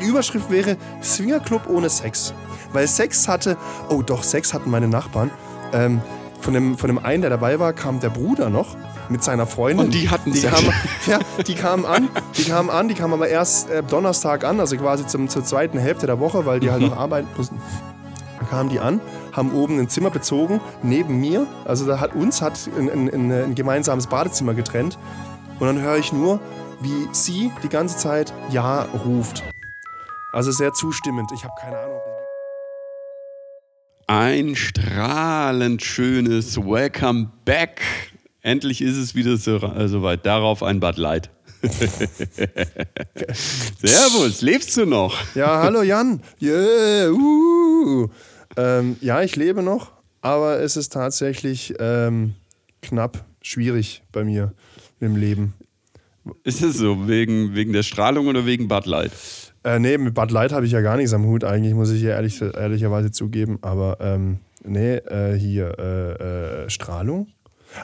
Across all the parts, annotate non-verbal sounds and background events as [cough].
Die Überschrift wäre Swingerclub ohne Sex. Weil Sex hatte, oh doch, Sex hatten meine Nachbarn. Ähm, von, dem, von dem einen, der dabei war, kam der Bruder noch mit seiner Freundin. Und die hatten die Sex. kamen, [laughs] Ja, die kamen an, die kamen an, die kamen aber erst äh, Donnerstag an, also quasi zum, zur zweiten Hälfte der Woche, weil die halt noch arbeiten mussten. Dann kamen die an, haben oben ein Zimmer bezogen, neben mir. Also da hat uns hat ein, ein, ein, ein gemeinsames Badezimmer getrennt. Und dann höre ich nur, wie sie die ganze Zeit Ja ruft. Also sehr zustimmend. Ich habe keine Ahnung. Ein strahlend schönes Welcome back. Endlich ist es wieder so, äh, soweit. Darauf ein Bud Light. [laughs] Servus, lebst du noch? Ja, hallo Jan. Yeah, uh. ähm, ja, ich lebe noch, aber es ist tatsächlich ähm, knapp schwierig bei mir im Leben. Ist es so, wegen, wegen der Strahlung oder wegen Bud Light? Äh, nee, mit Bud Light habe ich ja gar nichts am Hut, eigentlich, muss ich hier ehrlich, ehrlicherweise zugeben. Aber ähm, nee, äh, hier, äh, äh, Strahlung?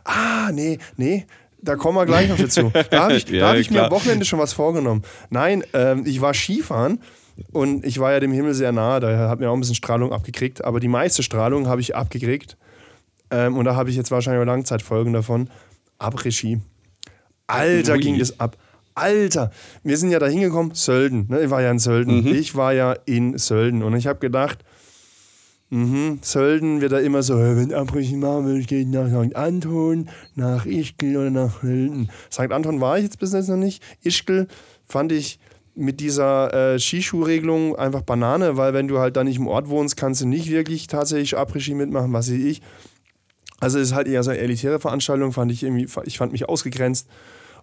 Ah, nee, nee. Da kommen wir gleich noch dazu. [laughs] Da habe ich, Ja, hab ich mir am Wochenende schon was vorgenommen. Nein, ähm, ich war Skifahren und ich war ja dem Himmel sehr nahe. Da hat mir auch ein bisschen Strahlung abgekriegt. Aber die meiste Strahlung habe ich abgekriegt. Ähm, und da habe ich jetzt wahrscheinlich auch Langzeitfolgen davon. Après-Ski. Alter, Ui. ging das ab. Alter, wir sind ja da hingekommen, Sölden. Ne? Ich war ja in Sölden. Mhm. Ich war ja in Sölden. Und ich habe gedacht, mhm, Sölden wird da immer so, "Äh, wenn Abbrüche machen will, geht nach St. Anton, nach Ischgl oder nach Sölden. St. Anton war ich jetzt bis jetzt noch nicht. Ischgl fand ich mit dieser äh, Skischuhregelung einfach Banane, weil wenn du halt da nicht im Ort wohnst, kannst du nicht wirklich tatsächlich Après-Ski mitmachen, was weiß ich. Also es ist halt eher so eine elitäre Veranstaltung, fand ich irgendwie, ich fand mich ausgegrenzt.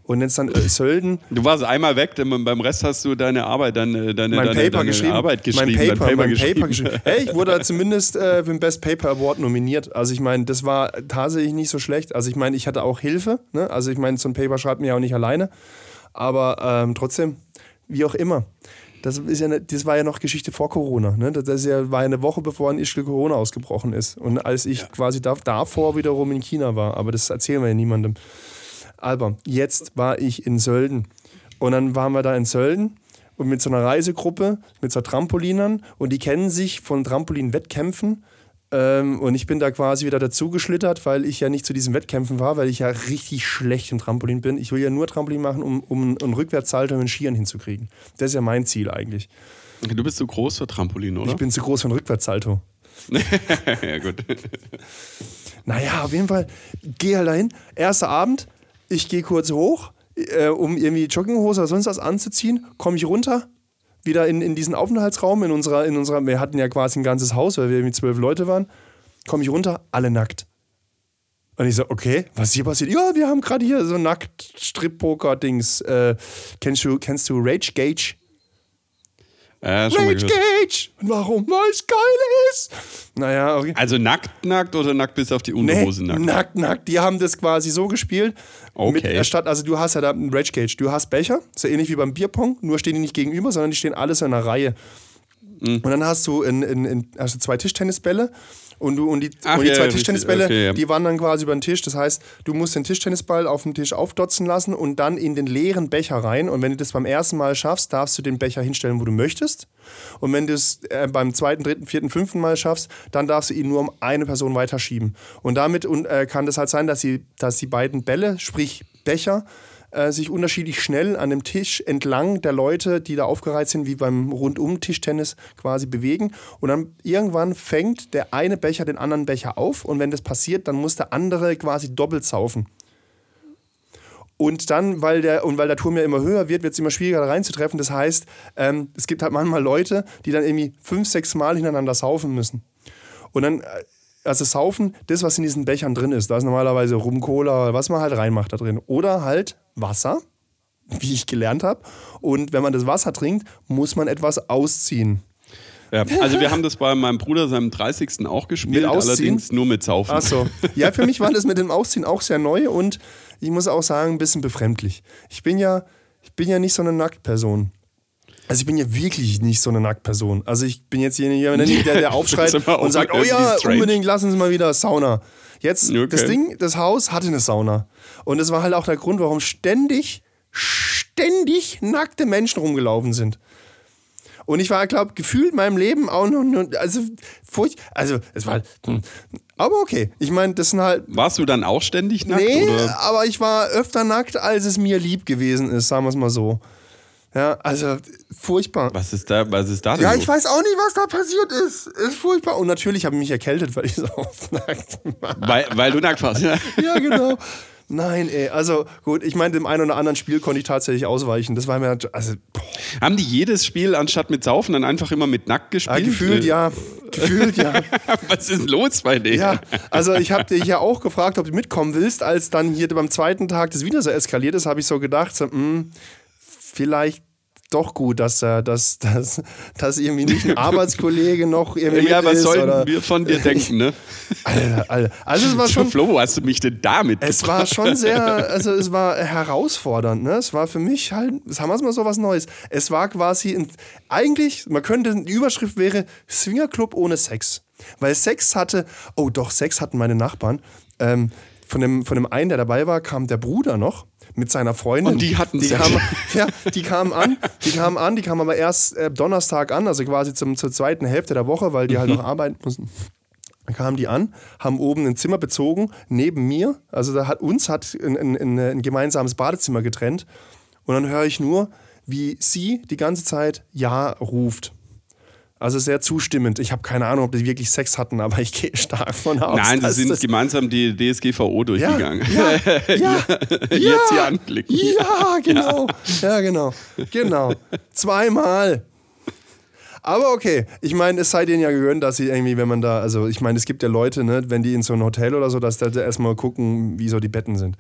Und jetzt dann Sölden, Du warst einmal weg, denn beim Rest hast du deine Arbeit, deine, deine, mein deine, Paper deine geschrieben. Arbeit geschrieben. Mein dein Paper, mein geschrieben. Paper geschrieben. [laughs] Hey, ich wurde zumindest äh, für den Best Paper Award nominiert. Also ich meine, das war tatsächlich nicht so schlecht. Also ich meine, ich hatte auch Hilfe. Ne? Also ich meine, so ein Paper schreibt mir ja auch nicht alleine. Aber ähm, trotzdem, wie auch immer. Das, ist ja ne, das war ja noch Geschichte vor Corona. Ne? Das ist ja, war ja eine Woche, bevor in Ischgl Corona ausgebrochen ist. Und als ich quasi da, davor wiederum in China war. Aber das erzählen wir ja niemandem. Aber jetzt war ich in Sölden. Und dann waren wir da in Sölden und mit so einer Reisegruppe, mit so Trampolinern. Und die kennen sich von Trampolin-Wettkämpfen. Ähm, und ich bin da quasi wieder dazugeschlittert, weil ich ja nicht zu diesen Wettkämpfen war, weil ich ja richtig schlecht im Trampolin bin. Ich will ja nur Trampolin machen, um, um einen Rückwärtssalto mit Skiern hinzukriegen. Das ist ja mein Ziel eigentlich. Du bist so groß für Trampolin, oder? Ich bin zu groß für einen Rückwärtssalto. [laughs] ja, gut. Naja, auf jeden Fall, geh halt dahin. Erster Abend, ich gehe kurz hoch, äh, um irgendwie Jogginghose oder sonst was anzuziehen, komme ich runter, wieder in, in diesen Aufenthaltsraum, in unserer, in unserer, wir hatten ja quasi ein ganzes Haus, weil wir irgendwie zwölf Leute waren, komme ich runter, alle nackt. Und ich so, okay, was ist hier passiert? Ja, wir haben gerade hier so nackt Strip-Poker-Dings. Äh, kennst, du, kennst du Rage Gage? Mal Rage. Gage! Und warum? Weil es geil ist! Naja, okay. Also nackt, nackt oder nackt bis auf die Nee, Unterhose nackt? nackt, nackt. Die haben das quasi so gespielt. Okay. Mit, statt, also du hast ja da einen Rage Cage. Du hast Becher, so ähnlich wie beim Bierpong, nur stehen die nicht gegenüber, sondern die stehen alles in einer Reihe. Mhm. Und dann hast du, in, in, in, hast du zwei Tischtennisbälle und, du, und die, Ach und die ja, zwei richtig. Tischtennisbälle, Okay, ja. die wandern quasi über den Tisch. Das heißt, du musst den Tischtennisball auf dem Tisch aufdotzen lassen und dann in den leeren Becher rein. Und wenn du das beim ersten Mal schaffst, darfst du den Becher hinstellen, wo du möchtest. Und wenn du es äh, beim zweiten, dritten, vierten, fünften Mal schaffst, dann darfst du ihn nur um eine Person weiterschieben. Und damit und, äh, kann das halt sein, dass, sie, dass die beiden Bälle, sprich Becher, äh, sich unterschiedlich schnell an dem Tisch entlang der Leute, die da aufgereiht sind, wie beim Rundum-Tischtennis quasi bewegen. Und dann irgendwann fängt der eine Becher den anderen Becher auf. Und wenn das passiert, dann muss der andere quasi doppelt saufen. Und dann, weil der, und weil der Turm ja immer höher wird, wird es immer schwieriger da reinzutreffen. Das heißt, ähm, es gibt halt manchmal Leute, die dann irgendwie fünf, sechs Mal hintereinander saufen müssen. Und dann, äh, also saufen, das, was in diesen Bechern drin ist, da ist normalerweise Rum, Cola, was man halt reinmacht da drin. Oder halt Wasser, wie ich gelernt habe. Und wenn man das Wasser trinkt, muss man etwas ausziehen. Ja, also wir haben das bei meinem Bruder seinem 30. auch gespielt, allerdings nur mit Saufen. Ach so. Ja, für mich war das mit dem Ausziehen auch sehr neu und ich muss auch sagen, ein bisschen befremdlich. Ich bin ja, ich bin ja nicht so eine Nacktperson. Also ich bin ja wirklich nicht so eine Nacktperson. Also ich bin jetzt jemand, der, der [laughs] aufschreit und sagt, oh ja, strange. unbedingt lassen Sie mal wieder Sauna. Jetzt, Okay. das Ding, das Haus hatte eine Sauna. Und das war halt auch der Grund, warum ständig, ständig nackte Menschen rumgelaufen sind. Und ich war, glaube gefühlt in meinem Leben auch noch, nur- also furcht, also es war, hm, aber okay. Ich meine, das sind halt, Warst du dann auch ständig nackt? nee, Oder? aber ich war öfter nackt, als es mir lieb gewesen ist, sagen wir es mal so. Ja, also furchtbar. Was ist da, was ist da denn Ja, ich weiß auch nicht, was da passiert ist. Ist furchtbar. Und natürlich habe ich mich erkältet, weil ich [laughs] so oft nackt war. Weil, weil du nackt warst. Ja. [laughs] Ja, genau. Nein, ey, also gut, ich meine, dem einen oder anderen Spiel konnte ich tatsächlich ausweichen. Das war mir, also, boah, Haben die jedes Spiel anstatt mit Saufen dann einfach immer mit nackt gespielt? ja, gefühlt Äh, ja. Gefühlt ja. [laughs] Was ist los bei denen? Ja, also ich habe dich ja auch gefragt, ob du mitkommen willst, als dann hier beim zweiten Tag das wieder so eskaliert ist, habe ich so gedacht, so, mh, vielleicht doch gut, dass, dass, dass, dass irgendwie nicht ein Arbeitskollege noch irgendwie Ja, was ist, sollten oder, wir von dir denken, ne? Alter, Alter. Also es war schon, Flo, hast du mich denn damit es war schon sehr, also es war herausfordernd, ne? Es war für mich halt, sagen wir es mal so was Neues. Es war quasi, ein, eigentlich, man könnte, die Überschrift wäre Swingerclub ohne Sex. Weil Sex hatte, oh doch, Sex hatten meine Nachbarn. Ähm, von, dem, von dem einen, der dabei war, kam der Bruder noch mit seiner Freundin. Und die hatten die kamen, Ja, die kamen an, die kamen an, die kamen aber erst äh, Donnerstag an, also quasi zum, zur zweiten Hälfte der Woche, weil die halt noch arbeiten mussten. Dann kamen die an, haben oben ein Zimmer bezogen, neben mir. Also da hat uns hat ein, ein, ein, ein gemeinsames Badezimmer getrennt. Und dann höre ich nur, wie sie die ganze Zeit Ja ruft. Also sehr zustimmend. Ich habe keine Ahnung, ob die wirklich Sex hatten, aber ich gehe stark von aus. Nein, sie sind gemeinsam die DSGVO durchgegangen. [laughs] Ja, ja, Jetzt hier anklicken. Ja, genau. Ja, genau. Genau. Zweimal. Aber okay, ich meine, es sei denen ja gegönnt, dass sie irgendwie, wenn man da, also ich meine, es gibt ja Leute, ne, wenn die in so ein Hotel oder so, dass da erstmal gucken, wie so die Betten sind.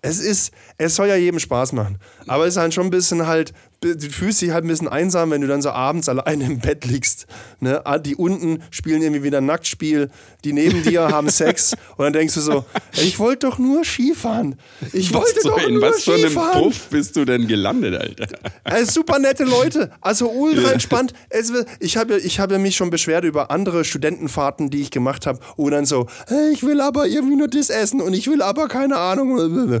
Es ist, es soll ja jedem Spaß machen. Aber es ist halt schon ein bisschen halt, fühlst dich halt ein bisschen einsam, wenn du dann so abends alleine im Bett liegst. Ne? Ah, Die unten spielen irgendwie wieder ein Nacktspiel, die neben [laughs] dir haben Sex und dann denkst du so, ich wollte doch nur Skifahren. Ich wollte Was so, doch in nur was für einem Skifahren. Puff bist du denn gelandet, Alter? Äh, super nette Leute, also ultra entspannt. Ich habe ich hab ja mich schon beschwert über andere Studentenfahrten, die ich gemacht habe, wo dann so, hey, ich will aber irgendwie nur das essen und ich will aber keine Ahnung. [laughs]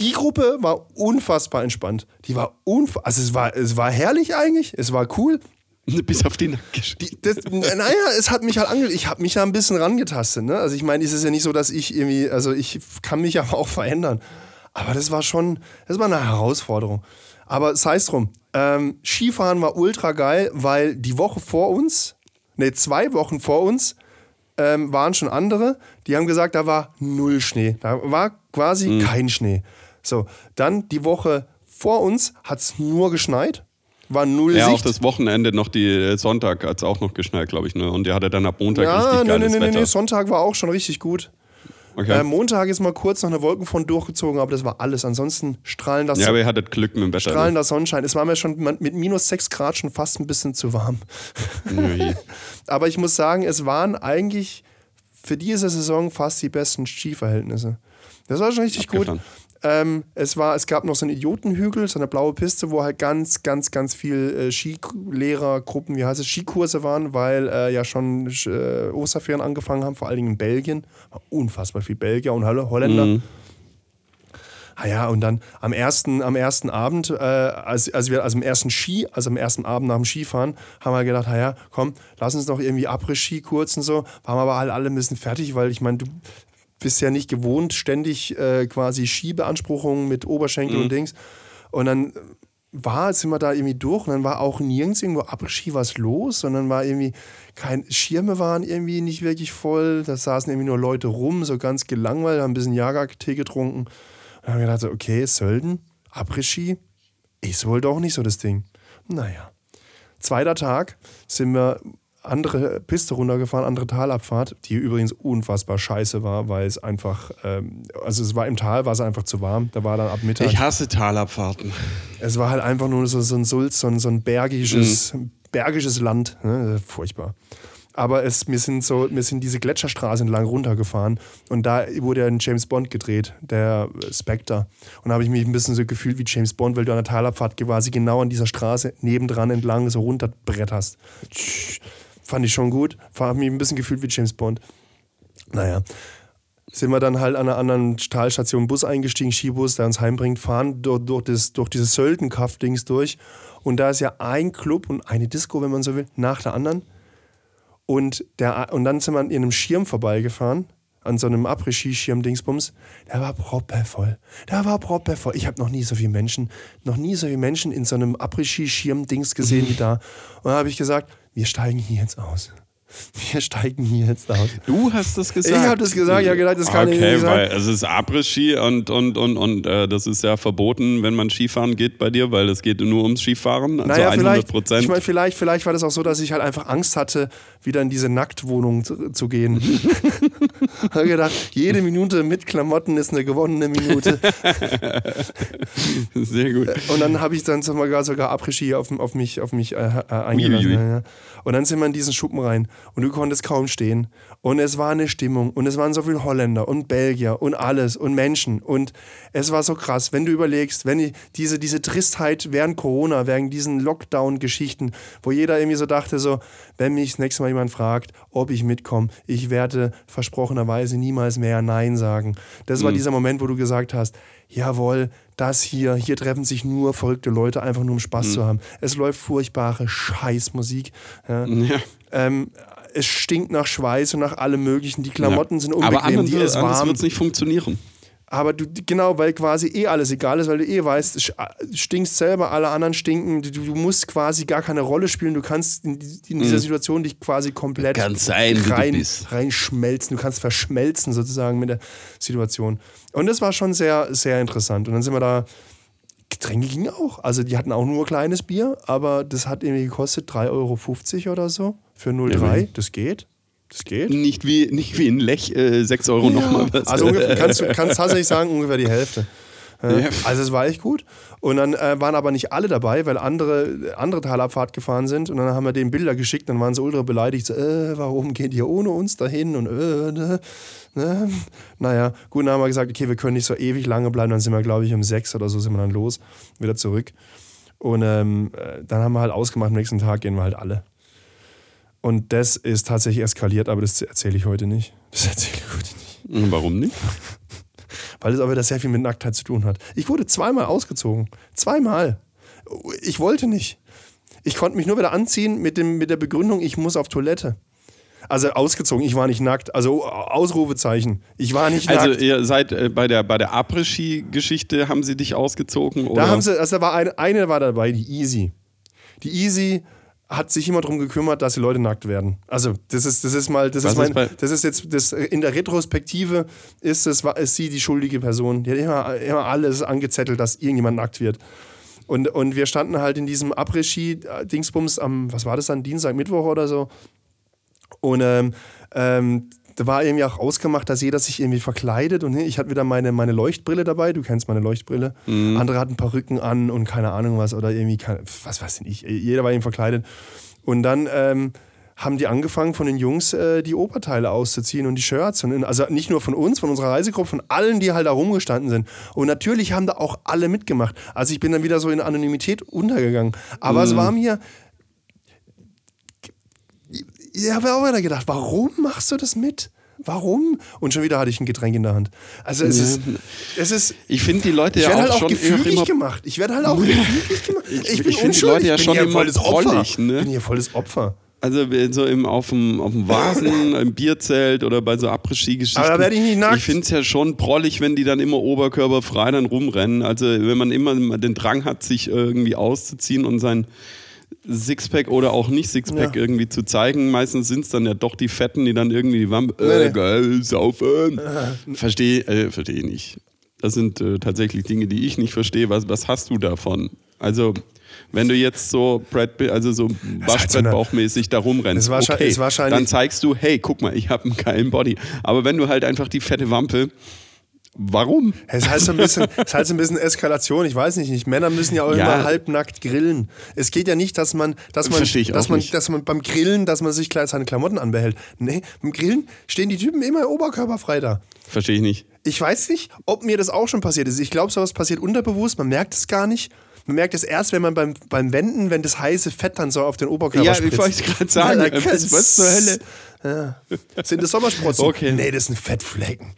die Gruppe war unfassbar entspannt. Die war unfassbar, also es war, es war herrlich eigentlich, es war cool. [laughs] Bis auf die das, naja, es hat mich halt ange ich habe mich da ein bisschen rangetastet. Ne? Also ich meine, es ist ja nicht so, dass ich irgendwie, also ich kann mich [laughs] aber auch verändern. Aber das war schon, das war eine Herausforderung. Aber sei es drum. Ähm, Skifahren war ultra geil, weil die Woche vor uns, ne, zwei Wochen vor uns, ähm, waren schon andere, die haben gesagt, da war null Schnee. Da war quasi kein Schnee. So, dann die Woche vor uns hat es nur geschneit, war null Ja, auch Sicht. das Wochenende noch, die äh, Sonntag hat es auch noch geschneit, glaube ich. Ne? Und der hatte dann ab Montag Ja, richtig nee, geiles nee, nee, Wetter. nee, Sonntag war auch schon richtig gut. okay. Äh, Montag ist mal kurz noch eine Wolkenfront durchgezogen, aber das war alles. Ansonsten strahlender, ja, aber ihr hattet Glück mit dem Wetter. Ne? strahlender Sonnenschein. Es war mir schon mit minus 6 Grad schon fast ein bisschen zu warm. Nö, [laughs] Aber ich muss sagen, es waren eigentlich für diese Saison fast die besten Skiverhältnisse. Das war schon richtig gut. Ähm, es, war, es gab noch so einen Idiotenhügel, so eine blaue Piste, wo halt ganz, ganz, ganz viel äh, Skilehrergruppen, wie heißt es, Skikurse waren, weil äh, ja schon äh, Osterferien angefangen haben, vor allen Dingen in Belgien. War unfassbar viel Belgier und Holl- Holländer. Ah ja, und dann am ersten, am ersten Abend, äh, als, als wir, also am ersten Ski, also am ersten Abend nach dem Skifahren, haben wir gedacht, naja, komm, lass uns doch irgendwie Abriss-Ski kurz und so. Waren aber halt alle ein bisschen fertig, weil ich meine, du bist ja nicht gewohnt, ständig äh, quasi Skibeanspruchungen mit Oberschenkel und Dings. Und dann war, sind wir da irgendwie durch und dann war auch nirgends irgendwo Abriss-Ski was los, sondern war irgendwie kein, Schirme waren irgendwie nicht wirklich voll, da saßen irgendwie nur Leute rum, so ganz gelangweilt, haben ein bisschen Jagertee getrunken. Und dann haben wir gedacht, okay, Sölden, Après-Ski, ist wohl doch nicht so das Ding. Naja. Zweiter Tag sind wir andere Piste runtergefahren, andere Talabfahrt, die übrigens unfassbar scheiße war, weil es einfach, ähm, also es war im Tal, war es einfach zu warm. Da war dann ab Mittag. Ich hasse Talabfahrten. Es war halt einfach nur so, so ein Sulz, so ein, so ein bergisches, bergisches Land. Ne? Furchtbar. Aber es, wir, sind so, wir sind diese Gletscherstraße entlang runtergefahren und da wurde ja ein James Bond gedreht, der Spectre. Und da habe ich mich ein bisschen so gefühlt wie James Bond, weil du an der Talabfahrt quasi genau an dieser Straße nebendran entlang so runterbretterst. Tsch, Fand ich schon gut. Habe mich ein bisschen gefühlt wie James Bond. Naja. sind wir dann halt an einer anderen Talstation Bus eingestiegen, Skibus, der uns heimbringt, fahren durch, durch, das, durch dieses Söldenkaff-Dings durch. Und da ist ja ein Club und eine Disco, wenn man so will, nach der anderen. Und, der, und dann sind wir an einem Schirm vorbeigefahren, an so einem Après-Ski-Schirm-Dingsbums. Der war proppevoll. Der war proppevoll. Ich habe noch nie so viele Menschen, noch nie so viele Menschen in so einem Après-Ski-Schirm-Dings gesehen wie da. Und da habe ich gesagt, wir steigen hier jetzt aus. Wir steigen hier jetzt aus. Du hast das gesagt. Ich habe das gesagt, ja gedacht, das kann okay, ich nicht sagen. weil es ist Abriss-Ski und, und, und, und äh, das ist ja verboten, wenn man Skifahren geht bei dir, weil es geht nur ums Skifahren, also Naja, 100 vielleicht, Prozent. ich mein, vielleicht, vielleicht war das auch so, dass ich halt einfach Angst hatte, wieder in diese Nacktwohnung zu, zu gehen. [laughs] [laughs] habe gedacht, jede Minute mit Klamotten ist eine gewonnene Minute. [laughs] Sehr gut. Und dann habe ich dann sogar, sogar Après-Ski auf, auf mich, auf mich äh, äh, eingelassen. Und dann sind wir in diesen Schuppen rein und du konntest kaum stehen. Und es war eine Stimmung und es waren so viele Holländer und Belgier und alles und Menschen. Und es war so krass, wenn du überlegst, wenn die, diese, diese Tristheit während Corona, während diesen Lockdown-Geschichten, wo jeder irgendwie so dachte, so, wenn mich das nächste Mal jemand fragt, ob ich mitkomme, ich werde versprochenerweise niemals mehr Nein sagen. Das war dieser Moment, wo du gesagt hast, jawohl, das hier, hier treffen sich nur verrückte Leute, einfach nur um Spaß zu haben. Es läuft furchtbare Scheißmusik. Ja. [laughs] Ja. Ähm, es stinkt nach Schweiß und nach allem Möglichen. Die Klamotten Ja. sind Aber unbequem, anders, die ist anders warm. wird es nicht funktionieren. Aber du, genau, weil quasi eh alles egal ist, weil du eh weißt, stinkst selber, alle anderen stinken. Du, du musst quasi gar keine Rolle spielen. Du kannst in, in dieser Situation dich quasi komplett sein, du rein, bist. reinschmelzen. Du kannst verschmelzen sozusagen mit der Situation. Und das war schon sehr, sehr interessant. Und dann sind wir da. Getränke gingen auch. Also die hatten auch nur kleines Bier, aber das hat irgendwie gekostet 3,50 Euro oder so für 0,3. Das geht. Das geht. Nicht wie, nicht wie in Lech, äh, 6 Euro nochmal was. Also ungefähr, kannst du kannst tatsächlich sagen, ungefähr die Hälfte. Äh, Ja. Also es war echt gut. Und dann äh, waren aber nicht alle dabei, weil andere, andere Talabfahrt gefahren sind. Und dann haben wir denen Bilder geschickt, dann waren sie ultra beleidigt. So, äh, warum geht ihr ohne uns dahin? Und äh, ne, ne. Naja, gut, dann haben wir gesagt, okay, wir können nicht so ewig lange bleiben. Dann sind wir, glaube ich, um sechs oder so sind wir dann los, wieder zurück. Und ähm, äh, dann haben wir halt ausgemacht, am nächsten Tag gehen wir halt alle. Und das ist tatsächlich eskaliert, aber das erzähle ich heute nicht. Das erzähle ich heute nicht Warum nicht? [laughs] weil es aber das sehr viel mit Nacktheit zu tun hat. Ich wurde zweimal ausgezogen. Zweimal. Ich wollte nicht. Ich konnte mich nur wieder anziehen mit, dem, mit der Begründung, ich muss auf Toilette. Also ausgezogen, ich war nicht nackt. Also Ausrufezeichen. Ich war nicht Also nackt. ihr seid äh, bei der, bei der Après-Ski-Geschichte, haben sie dich ausgezogen? Oder? Da haben sie, also da war eine, eine war dabei, die Easy. Die Easy hat sich immer darum gekümmert, dass die Leute nackt werden. Also das ist, das ist mal, das Was ist mein, ist das ist jetzt, das in der Retrospektive ist es, ist sie die schuldige Person. Die hat immer, immer alles angezettelt, dass irgendjemand nackt wird. Und, und wir standen halt in diesem Après-Ski-Dingsbums am, was war das dann, Dienstag, Mittwoch oder so. Und ähm, ähm, da war irgendwie auch ausgemacht, dass jeder sich irgendwie verkleidet. Und ich hatte wieder meine, meine Leuchtbrille dabei. Du kennst meine Leuchtbrille. Andere hatten Perücken an und keine Ahnung was. Oder irgendwie, keine, was weiß ich. Jeder war eben verkleidet. Und dann ähm, haben die angefangen, von den Jungs äh, die Oberteile auszuziehen und die Shirts. Und, also nicht nur von uns, von unserer Reisegruppe, von allen, die halt da rumgestanden sind. Und natürlich haben da auch alle mitgemacht. Also ich bin dann wieder so in Anonymität untergegangen. Aber es war mir, ich habe auch wieder gedacht, warum machst du das mit? Warum? Und schon wieder hatte ich ein Getränk in der Hand. Also es Ja. ist, es ist, Ich finde die Leute ich ja auch halt auch schon gefügig immer gemacht. Ich werde halt auch [laughs] gefügig gemacht. Ich, ich bin finde die. Leute ja ich schon hier immer volles Opfer. ne? Ich bin hier volles Opfer. Also so im, auf, dem, auf dem Vasen, [laughs] im Bierzelt oder bei so Après-Ski-Geschichten. Aber da werde ich nicht nackt. Ich finde es ja schon prollig, wenn die dann immer oberkörperfrei dann rumrennen. Also wenn man immer den Drang hat, sich irgendwie auszuziehen und sein Sixpack oder auch nicht Sixpack Ja. irgendwie zu zeigen. Meistens sind es dann ja doch die Fetten, die dann irgendwie die Wampe, äh, nee. geil, saufen. [laughs] Verstehe äh, versteh nicht. Das sind äh, tatsächlich Dinge, die ich nicht verstehe. Was, was hast du davon? Also, wenn du jetzt so Brad also so Waschbrettbauchmäßig da rumrennst, Es war okay, es wahrscheinlich- dann zeigst du, hey, guck mal, ich habe einen geilen Body. Aber wenn du halt einfach die fette Wampe, warum? Es ist halt so ein bisschen, [laughs] es ist halt ein bisschen Eskalation. Ich weiß nicht, nicht. Männer müssen ja auch Ja. immer halbnackt grillen. Es geht ja nicht, dass man, dass man, dass man, nicht. dass man beim Grillen, dass man sich gleich seine Klamotten anbehält. Nee, beim Grillen stehen die Typen immer oberkörperfrei da. Verstehe ich nicht. Ich weiß nicht, ob mir das auch schon passiert ist. Ich glaube, sowas passiert unterbewusst, man merkt es gar nicht. Man merkt es erst, wenn man beim, beim Wenden, wenn das heiße Fett dann so auf den Oberkörper Ja, spritzt. ich wollte gerade sagen, Ja, was, zur Hölle? [laughs] Ja. Sind das Sommersprossen? Okay. Nee, das sind Fettflecken.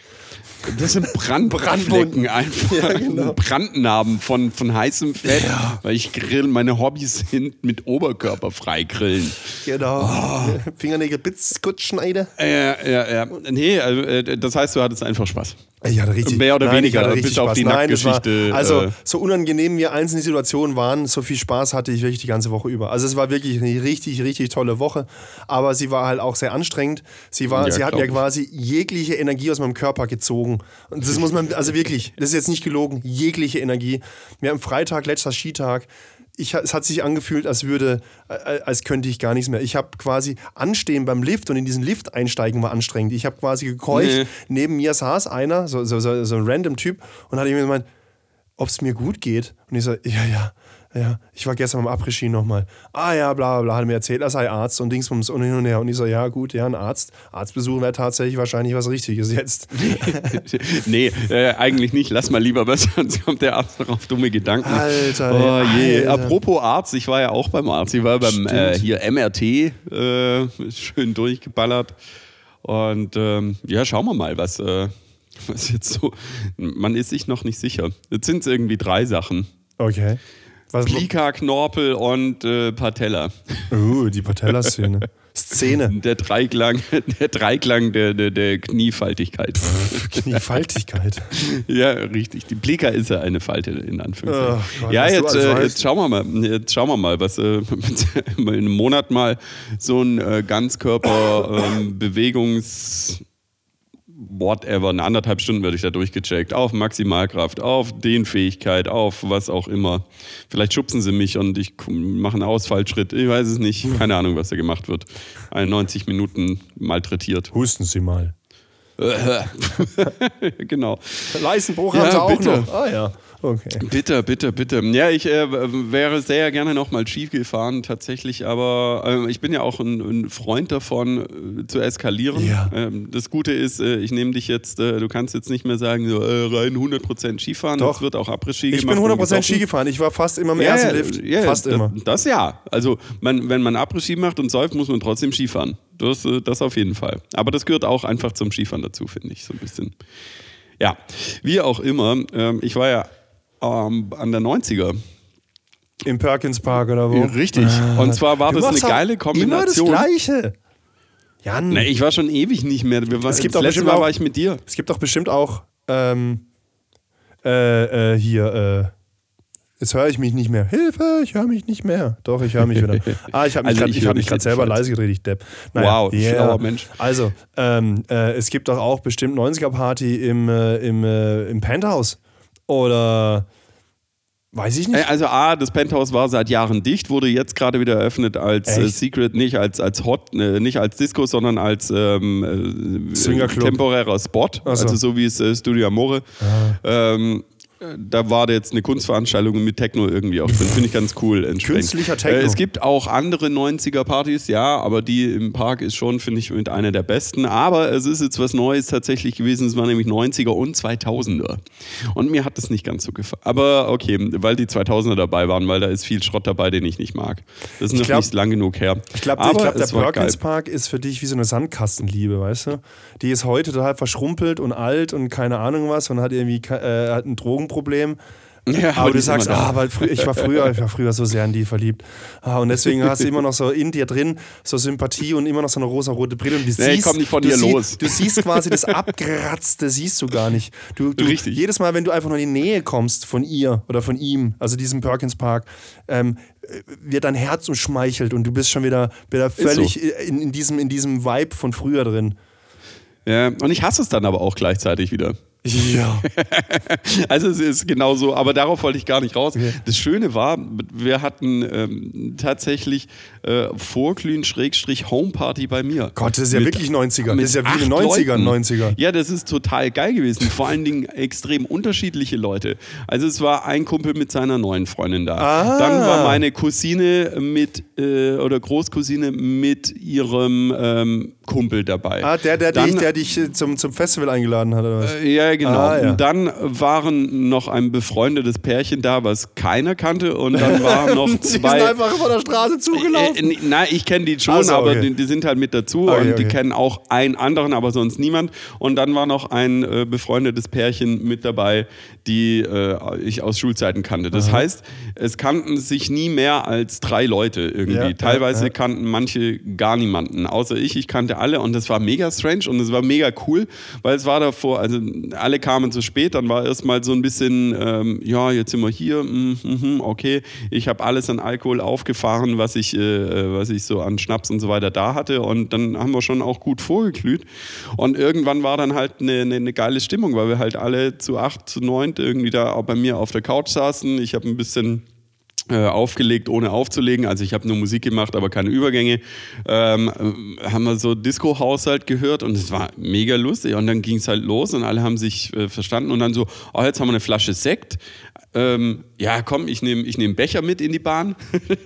Das sind Brandflecken Brandwunden. einfach. Ja, genau. Brandnarben von, von heißem Fett, Ja. weil ich grill, meine Hobbys sind mit Oberkörper frei grillen. Genau. Oh. Fingernägel Bits gut schneiden. Äh, ja, ja. Nee, also, äh, das heißt, du hattest einfach Spaß. Ich hatte richtig, Mehr oder nein, weniger, ich bis richtig auf Spaß. die Nein, das war, Nacktgeschichte, Also, äh, so unangenehm wie einzelne Situationen waren, so viel Spaß hatte ich wirklich die ganze Woche über. Also, es war wirklich eine richtig, richtig tolle Woche. Aber sie war halt auch sehr anstrengend. Sie, war, Ja, sie hat mir ich. quasi jegliche Energie aus meinem Körper gezogen. Und das muss man, also wirklich, das ist jetzt nicht gelogen, jegliche Energie. Wir haben Freitag, letzter Skitag. Ich, es hat sich angefühlt, als würde, äh, als könnte ich gar nichts mehr. Ich habe quasi anstehen beim Lift und in diesen Lift einsteigen war anstrengend. Ich habe quasi gekeucht. Nee. Neben mir saß einer, so, so, so, so ein random Typ, und hat mir gemeint, ob es mir gut geht. Und ich so, ja, ja, ja. Ich war gestern beim Après-Ski nochmal. Ah ja, bla bla bla, hat mir erzählt, er sei Arzt und Dingsbums und hin und her. Und ich so, ja, gut, ja, ein Arzt. Arztbesuch wäre tatsächlich wahrscheinlich was Richtiges jetzt. [laughs] nee, äh, eigentlich nicht. Lass mal lieber was, [laughs] sonst kommt der Arzt noch auf dumme Gedanken. Alter, Oh je. Alter. Apropos Arzt, ich war ja auch beim Arzt. Ich war beim äh, hier MRT, äh, schön durchgeballert. Und ähm, ja, schauen wir mal, was, äh, was jetzt so. Man ist sich noch nicht sicher. Jetzt sind es irgendwie drei Sachen. Okay. Was, Plika, Knorpel und äh, Patella. uh, die Patella-Szene. [laughs] Szene. Der Dreiklang, [laughs] der Dreiklang der, der, der Kniefaltigkeit. Kniefaltigkeit. [laughs] Ja, richtig. Die Plika ist ja eine Falte in Anführungszeichen. Ach Gott, ja, jetzt, äh, jetzt schauen wir mal. Jetzt schauen wir mal, was äh, in einem Monat mal so ein äh, Ganzkörper ähm, whatever, eine anderthalb Stunden werde ich da durchgecheckt. Auf Maximalkraft, auf Dehnfähigkeit, auf was auch immer. Vielleicht schubsen sie mich und ich mache einen Ausfallschritt. Ich weiß es nicht. Keine Ahnung, was da gemacht wird. 91 Minuten malträtiert. Husten Sie mal. [laughs] genau. Leistenbruch Ja, haben Sie auch bitte. noch. Ah ja, okay. Bitte, bitte, bitte. Ja, ich äh, wäre sehr gerne nochmal Ski gefahren, tatsächlich, aber äh, ich bin ja auch ein, ein Freund davon, äh, zu eskalieren. Ja. Ähm, das Gute ist, äh, ich nehme dich jetzt, äh, du kannst jetzt nicht mehr sagen, so, äh, rein 100% Skifahren, Doch. es wird auch Ich gemacht. bin und 100% Ski gefahren. Ich war fast immer im Ja, ersten Lift. ja, fast das, immer. Das ja. Also, man, wenn man Après-Ski macht und säuft, muss man trotzdem Skifahren. Das, das auf jeden Fall. Aber das gehört auch einfach zum Skifahren dazu, finde ich, so ein bisschen. Ja, wie auch immer, ähm, ich war ja ähm, an der 90er. Im Perkins Park oder wo? Richtig. Und zwar war Du das eine geile Kombination. Immer das Gleiche. Jan, Nee, ich war schon ewig nicht mehr. Wir Es gibt das doch letzte bestimmt Mal auch- war ich mit dir. es gibt doch bestimmt auch ähm, äh, äh, hier, äh, jetzt höre ich mich nicht mehr. Hilfe, ich höre mich nicht mehr. Doch, ich höre mich wieder. [laughs] Ah, ich habe mich Also höre hab gerade selber leise geredet, ich Depp. Wow, schlauer Mensch. Also, ähm, äh, es gibt doch auch bestimmt 90er-Party im, äh, im, äh, im Penthouse. Oder weiß ich nicht. Also A, das Penthouse war seit Jahren dicht, wurde jetzt gerade wieder eröffnet als äh? Secret, nicht als, als Hot, äh, nicht als Disco, sondern als ähm, äh, temporärer Spot. So. Ah. Also so wie es äh, Studio Amore. Ähm, da war da jetzt eine Kunstveranstaltung mit Techno irgendwie auch drin. Finde ich ganz cool. Künstlicher Techno. Äh, es gibt auch andere 90er-Partys, ja, aber die im Park ist schon, finde ich, mit einer der besten. Aber es ist jetzt was Neues tatsächlich gewesen. Es waren nämlich 90er und 2000er. Und mir hat das nicht ganz so gefallen. Aber okay, weil die 2000er dabei waren, weil da ist viel Schrott dabei, den ich nicht mag. Das ist noch glaub- nicht lang genug her. Ich glaube, glaub, der Perkins. Park ist für dich wie so eine Sandkastenliebe, weißt du? Die ist heute total verschrumpelt und alt und keine Ahnung was und hat irgendwie äh, hat ein Drogenproblem. Ja, aber du sagst, ah, aber ich war früher, ich war früher so sehr in die verliebt. Ah, und deswegen [laughs] hast du immer noch so in dir drin so Sympathie und immer noch so eine rosa-rote Brille. Und du Nee, siehst, komm nicht von dir sie- los. Du siehst quasi das [laughs] Abgeratzte, siehst du gar nicht. Du, du, Richtig. Jedes Mal, wenn du einfach nur in die Nähe kommst von ihr oder von ihm, also diesem Perkins Park, ähm, äh, wird dein Herz umschmeichelt und du bist schon wieder, wieder völlig in, in, diesem, in diesem Vibe von früher drin. Ja, und ich hasse es dann aber auch gleichzeitig wieder. Ja. [laughs] Also es ist genau so, aber darauf wollte ich gar nicht raus. Das Schöne war, wir hatten ähm, tatsächlich äh, Vorglühen-Homeparty bei mir. Gott, das ist ja Mit- wirklich 90er. mit Das ist ja wie eine acht 90er, Leuten. 90er. Ja, das ist total geil gewesen. Vor allen Dingen extrem unterschiedliche Leute. Also es war ein Kumpel mit seiner neuen Freundin da. Ah. Dann war meine Cousine mit äh, oder Großcousine mit ihrem ähm, Kumpel dabei. Ah, der, der, Dann- dich, der dich äh, zum, zum Festival eingeladen hat, oder was? äh, Ja, genau. Ah, ja. Und dann waren noch ein befreundetes Pärchen da, was keiner kannte. Und dann waren [laughs] noch Die zwei. sind einfach von der Straße zugelaufen. Äh, äh, nein, ich kenne die schon, Ach so, aber okay. die, die sind halt mit dazu Okay, und die okay. kennen auch einen anderen, aber sonst niemand. Und dann war noch ein äh, befreundetes Pärchen mit dabei, die äh, ich aus Schulzeiten kannte. Das heißt, es kannten sich nie mehr als drei Leute irgendwie. Ja, Teilweise ja. kannten manche gar niemanden, außer ich. Ich kannte alle und das war mega strange und es war mega cool, weil es war davor, also alle kamen zu spät, dann war erstmal so ein bisschen, ähm, ja, jetzt sind wir hier, mm, mhm, okay. Ich habe alles an Alkohol aufgefahren, was ich, äh, was ich so an Schnaps und so weiter da hatte und dann haben wir schon auch gut vorgeglüht und irgendwann war dann halt eine, eine, eine geile Stimmung, weil wir halt alle zu acht, zu neunt irgendwie da bei mir auf der Couch saßen. Ich habe ein bisschen äh, aufgelegt, ohne aufzulegen. Also ich habe nur Musik gemacht, aber keine Übergänge. Ähm, äh, haben wir so Disco-Haushalt gehört und es war mega lustig. Und dann ging es halt los und alle haben sich äh, verstanden und dann so, oh, jetzt haben wir eine Flasche Sekt. Ähm, ja, komm, ich nehme ich nehm Becher mit in die Bahn.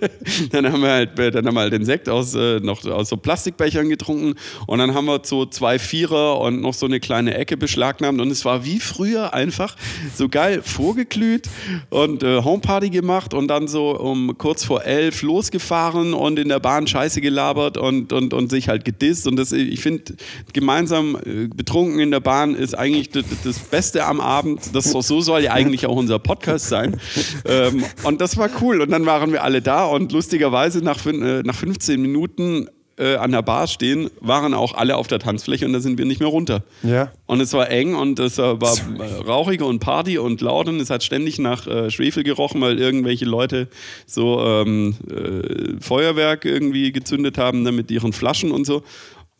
[laughs] dann haben wir halt, äh, dann haben wir halt den Sekt aus, äh, noch aus so Plastikbechern getrunken und dann haben wir so zwei Vierer und noch so eine kleine Ecke beschlagnahmt und es war wie früher einfach so geil vorgeglüht und äh, Homeparty gemacht und dann so um kurz vor elf losgefahren und in der Bahn Scheiße gelabert und, und, und sich halt gedisst und das, ich finde, gemeinsam äh, betrunken in der Bahn ist eigentlich das, das Beste am Abend. Das, so soll ja eigentlich auch unser Podcast sein. Ähm, und das war cool. Und dann waren wir alle da und lustigerweise nach, äh, nach 15 Minuten äh, an der Bar stehen, waren auch alle auf der Tanzfläche und da sind wir nicht mehr runter. Ja. Und es war eng und es war äh, rauchig und Party und laut und es hat ständig nach äh, Schwefel gerochen, weil irgendwelche Leute so ähm, äh, Feuerwerk irgendwie gezündet haben ne, mit ihren Flaschen und so.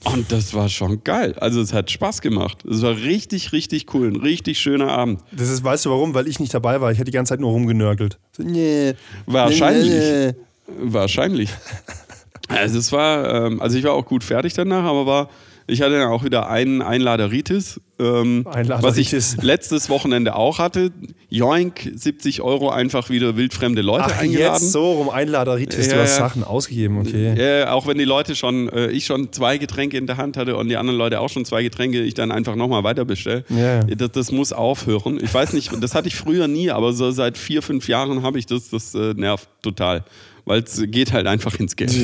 Und das war schon geil. Also es hat Spaß gemacht. Es war richtig, richtig cool. Ein richtig schöner Abend. Das ist, weißt du warum? Weil ich nicht dabei war. Ich hätte die ganze Zeit nur rumgenörgelt. So, nee. Wahrscheinlich. Nee, nee. Wahrscheinlich. [laughs] Also es war, ähm, also ich war auch gut fertig danach, aber war, ich hatte dann auch wieder einen Einladeritis, ähm, was ich Einladeritis. letztes Wochenende auch hatte. Joink, 70 Euro einfach wieder wildfremde Leute Ach, eingeladen. jetzt so rum Einladeritis. Ja, du hast. Sachen ausgegeben, okay. Ja, auch wenn die Leute schon, äh, ich schon zwei Getränke in der Hand hatte und die anderen Leute auch schon zwei Getränke, ich dann einfach nochmal weiter bestelle. Ja. Das, das muss aufhören. Ich weiß nicht, das hatte ich früher nie, aber so seit vier, fünf Jahren habe ich das, das äh, nervt total. Weil es geht halt einfach ins Geld. [laughs]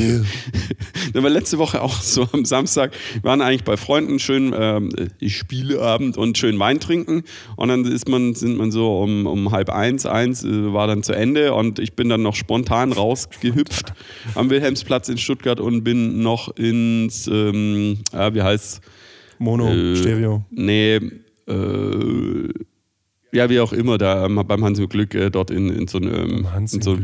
Da war letzte Woche auch so am Samstag, wir waren eigentlich bei Freunden schön ähm, äh, Spieleabend und schön Wein trinken. Und dann ist man, sind man so um, um halb eins, eins äh, war dann zu Ende und ich bin dann noch spontan rausgehüpft [laughs] am Wilhelmsplatz in Stuttgart und bin noch ins, ähm, ja, wie heißt Mono, Äh, Stereo. Nee, äh, ja, wie auch immer, da ähm, beim Hans im Glück äh, dort in, in so einem in so.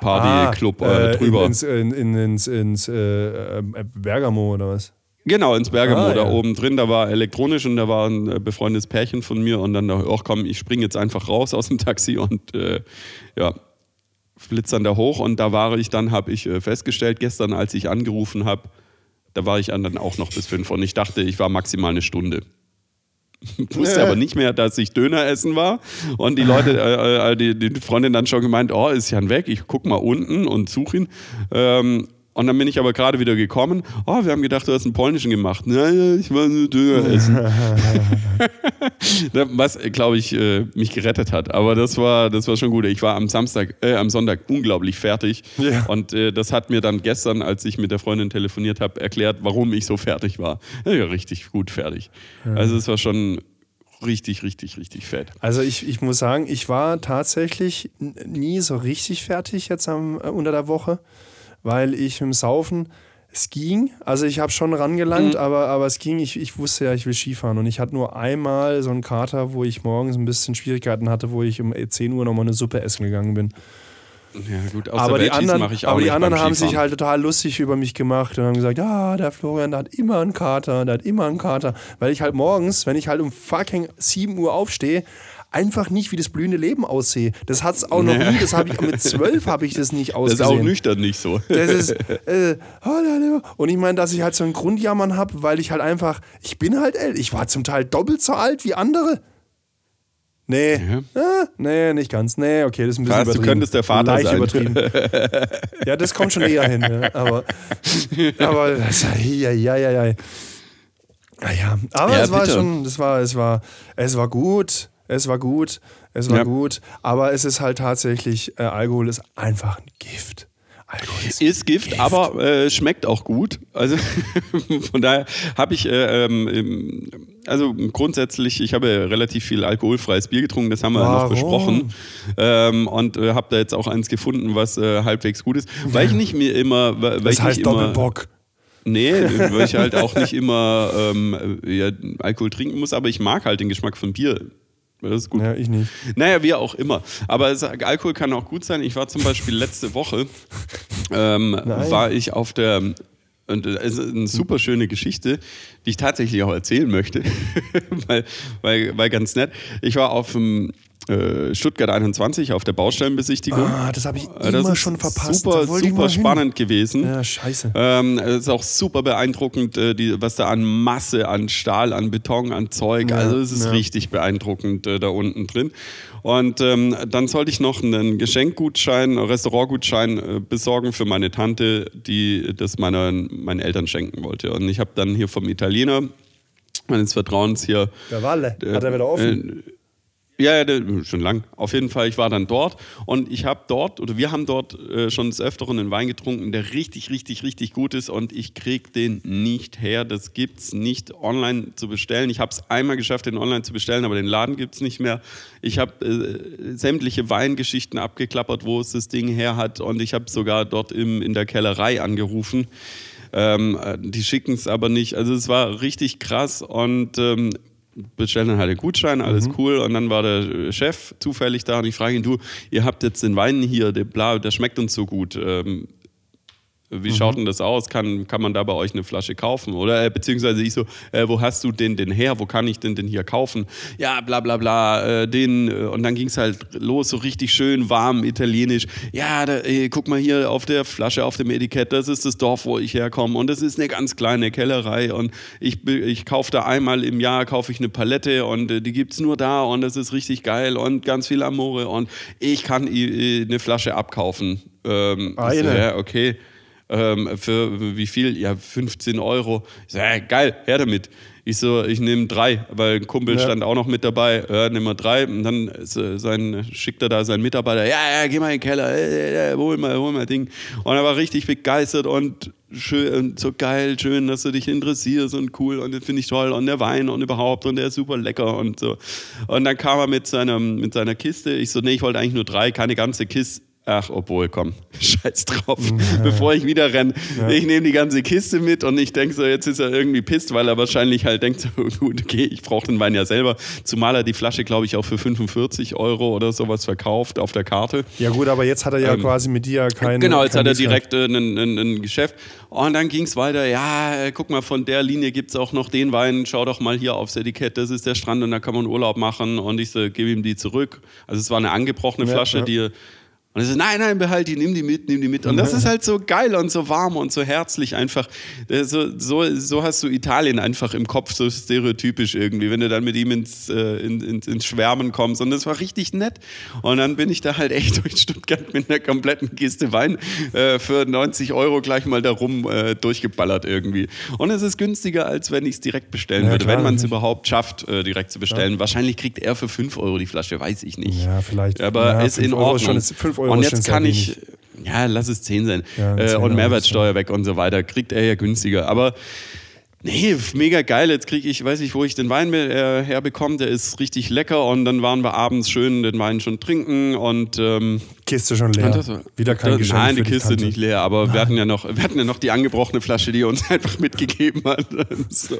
Partyclub Ah, äh, drüber. Ins, in, in, ins ins äh, äh, Bergamo oder was? Genau, ins Bergamo, Ah, da ja. oben drin, da war elektronisch und da war ein äh, befreundetes Pärchen von mir und dann da, ach komm, ich springe jetzt einfach raus aus dem Taxi und äh, ja, flitz dann da hoch und da war ich dann, habe ich äh, festgestellt, gestern, als ich angerufen habe, da war ich dann auch noch bis fünf und ich dachte, ich war maximal eine Stunde. [laughs] Wusste Ja. aber nicht mehr, dass ich Döner essen war. Und die Leute, äh, äh, die, die Freundin dann schon gemeint, oh, ist Jan weg, ich guck mal unten und suche ihn. Ähm, und dann bin ich aber gerade wieder gekommen. Oh, wir haben gedacht, du hast einen polnischen gemacht. Nein, ich war nur Döner essen. Was, glaube ich, äh, mich gerettet hat. Aber das war, das war schon gut. Ich war am Samstag, äh, am Sonntag unglaublich fertig. Ja. Und äh, das hat mir dann gestern, als ich mit der Freundin telefoniert habe, erklärt, warum ich so fertig war. Ja, richtig gut fertig. Also es war schon richtig, richtig, richtig fett. Also ich, ich muss sagen, ich war tatsächlich nie so richtig fertig jetzt am, äh, unter der Woche, weil ich im Saufen, es ging, also ich habe schon rangelangt, aber, aber es ging, ich, ich wusste ja, ich will Skifahren und ich hatte nur einmal so einen Kater, wo ich morgens ein bisschen Schwierigkeiten hatte, wo ich um 10 Uhr nochmal eine Suppe essen gegangen bin. Ja, gut, aber die anderen, ich auch aber die anderen haben sich halt total lustig über mich gemacht und haben gesagt, ja, der Florian, der hat immer einen Kater, der hat immer einen Kater. Weil ich halt morgens, wenn ich halt um fucking 7 Uhr aufstehe, einfach nicht wie das blühende Leben aussehe. Das hat's auch noch nie, das habe ich mit 12 habe ich das nicht [laughs] Das ausgesehen. ist auch nüchtern nicht so. Das ist, [laughs] äh, und ich meine, dass ich halt so ein Grundjammern habe, weil ich halt einfach, ich bin halt älter. Ich war zum Teil doppelt so alt wie andere. Nee, ah, nee, nicht ganz. Nee, okay, das ist ein bisschen Krass, du übertrieben. könntest der Vater Leicht sein. übertrieben. [laughs] ja, das kommt schon eher hin. Ja. Aber, aber das, ja, ja, ja, ja. Naja, aber Ja, es war bitte. schon, das war, es war, es war gut, es war gut, es war Ja. gut, aber es ist halt tatsächlich, äh, Alkohol ist einfach ein Gift. Alkohol ist, Ist Gift, aber äh, schmeckt auch gut. Also [laughs] von daher habe ich, äh, ähm, also grundsätzlich, ich habe relativ viel alkoholfreies Bier getrunken, das haben wir ja noch Warum? besprochen. Ähm, und äh, habe da jetzt auch eins gefunden, was äh, halbwegs gut ist. Weil ich nicht mir immer, weil das ich heißt nicht immer, Doppelbock. Nee, weil ich halt [laughs] auch nicht immer ähm, ja, Alkohol trinken muss, aber ich mag halt den Geschmack von Bier. Das ist gut. Ja, ich nicht. Naja, wie auch immer. Aber es, Alkohol kann auch gut sein. Ich war zum Beispiel letzte Woche, ähm, war ich auf der, und es ist eine super schöne Geschichte, die ich tatsächlich auch erzählen möchte, [laughs] weil, weil, weil ganz nett. Ich war auf dem äh, Stuttgart 21 auf der Baustellenbesichtigung. Ah, das habe ich Äh, das immer ist schon verpasst. Super, super hin. spannend gewesen. Ja, scheiße. Ähm, es ist auch super beeindruckend, äh, die, was da an Masse, an Stahl, an Beton, an Zeug. Ja, also es ist ja. richtig beeindruckend äh, da unten drin. Und ähm, dann sollte ich noch einen Geschenkgutschein, einen Restaurantgutschein äh, besorgen für meine Tante, die das meiner, meinen Eltern schenken wollte. Und ich habe dann hier vom Italiener meines Vertrauens hier Der Walle. Hat er wieder offen? Ja, ja, schon lang. Auf jeden Fall, ich war dann dort und ich habe dort, oder wir haben dort äh, schon des Öfteren einen Wein getrunken, der richtig, richtig, richtig gut ist und ich krieg den nicht her. Das gibt's nicht online zu bestellen. Ich habe es einmal geschafft, den online zu bestellen, aber den Laden gibt's nicht mehr. Ich habe äh, sämtliche Weingeschichten abgeklappert, wo es das Ding her hat und ich habe sogar dort im, in der Kellerei angerufen. Ähm, äh, die schicken es aber nicht. Also es war richtig krass und ähm, bestellen dann halt den Gutschein, alles cool. Und dann war der Chef zufällig da und ich frage ihn, du, ihr habt jetzt den Wein hier, der, bla, der schmeckt uns so gut. Ähm, wie schaut denn das aus? Kann, kann man da bei euch eine Flasche kaufen? Oder äh, beziehungsweise ich so, äh, wo hast du den denn her? Wo kann ich den denn hier kaufen? Ja, bla bla bla, äh, den. Äh, und dann ging es halt los, so richtig schön warm, italienisch. Ja, da, äh, guck mal hier auf der Flasche, auf dem Etikett, das ist das Dorf, wo ich herkomme. Und das ist eine ganz kleine Kellerei. Und ich, ich kaufe da einmal im Jahr, kaufe ich eine Palette und äh, die gibt es nur da und das ist richtig geil und ganz viel Amore. Und ich kann eine Flasche abkaufen. Ähm, ich so, Eine? ja, okay. Ähm, für wie viel? Ja, 15 Euro. Ich so, ja, geil, her damit. Ich so, ich nehme drei, weil ein Kumpel Ja. stand auch noch mit dabei. Ja, nimm mal drei. Und dann äh, sein, schickt er da seinen Mitarbeiter, ja, ja, geh mal in den Keller, äh, äh, hol mal, hol mal Ding. Und er war richtig begeistert und schön, und so geil, schön, dass du dich interessierst und cool und das finde ich toll und der Wein und überhaupt und der ist super lecker und so. Und dann kam er mit, seinem, mit seiner Kiste. Ich so, nee, ich wollte eigentlich nur drei, keine ganze Kiste. Ach, obwohl, komm, [laughs] scheiß drauf. Bevor ich wieder renne, ich nehme die ganze Kiste mit und ich denke so, jetzt ist er irgendwie pisst, weil er wahrscheinlich halt denkt, so, [laughs] gut, okay, ich brauche den Wein ja selber. Zumal er die Flasche, glaube ich, auch für 45 Euro oder sowas verkauft auf der Karte. Ja gut, aber jetzt hat er ja Ähm, quasi mit dir kein Genau, jetzt kein hat er direkt äh, ein, Geschäft. Und dann ging es weiter. Ja, äh, guck mal, von der Linie gibt es auch noch den Wein. Schau doch mal hier aufs Etikett. Das ist der Strand und da kann man Urlaub machen. Und ich so, gebe ihm die zurück. Also es war eine angebrochene Ja, Flasche, ja. die und er so, nein, nein, behalt die, nimm die mit, nimm die mit. Und das ist halt so geil und so warm und so herzlich einfach. Äh, So, so, so hast du Italien einfach im Kopf, so stereotypisch irgendwie, wenn du dann mit ihm ins, äh, in, ins, ins Schwärmen kommst. Und das war richtig nett. Und dann bin ich da halt echt durch Stuttgart mit einer kompletten Kiste Wein äh, für 90 Euro gleich mal da rum äh, durchgeballert irgendwie. Und es ist günstiger, als wenn ich es direkt bestellen Ja, würde, klar, wenn man es überhaupt schafft, äh, direkt zu bestellen. Wahrscheinlich kriegt er für 5 Euro die Flasche, weiß ich nicht. Ja, vielleicht. Aber ja, ist in fünf Euro Ordnung. Schon, ist, fünf Euro und jetzt kann ich, wenig. ja, lass es 10 sein. Ja, äh, 10 und Mehrwertsteuer weg und so weiter. Kriegt er ja günstiger. Aber nee, mega geil. Jetzt kriege ich, weiß ich, wo ich den Wein äh, herbekomme. Der ist richtig lecker. Und dann waren wir abends schön den Wein schon trinken. Und ähm, Kiste schon leer. war- Wieder kein das, Geschenk Nein, die für Kiste Tante. nicht leer, aber wir hatten, ja noch, wir hatten ja noch die angebrochene Flasche, die er uns [laughs] einfach mitgegeben hat. So.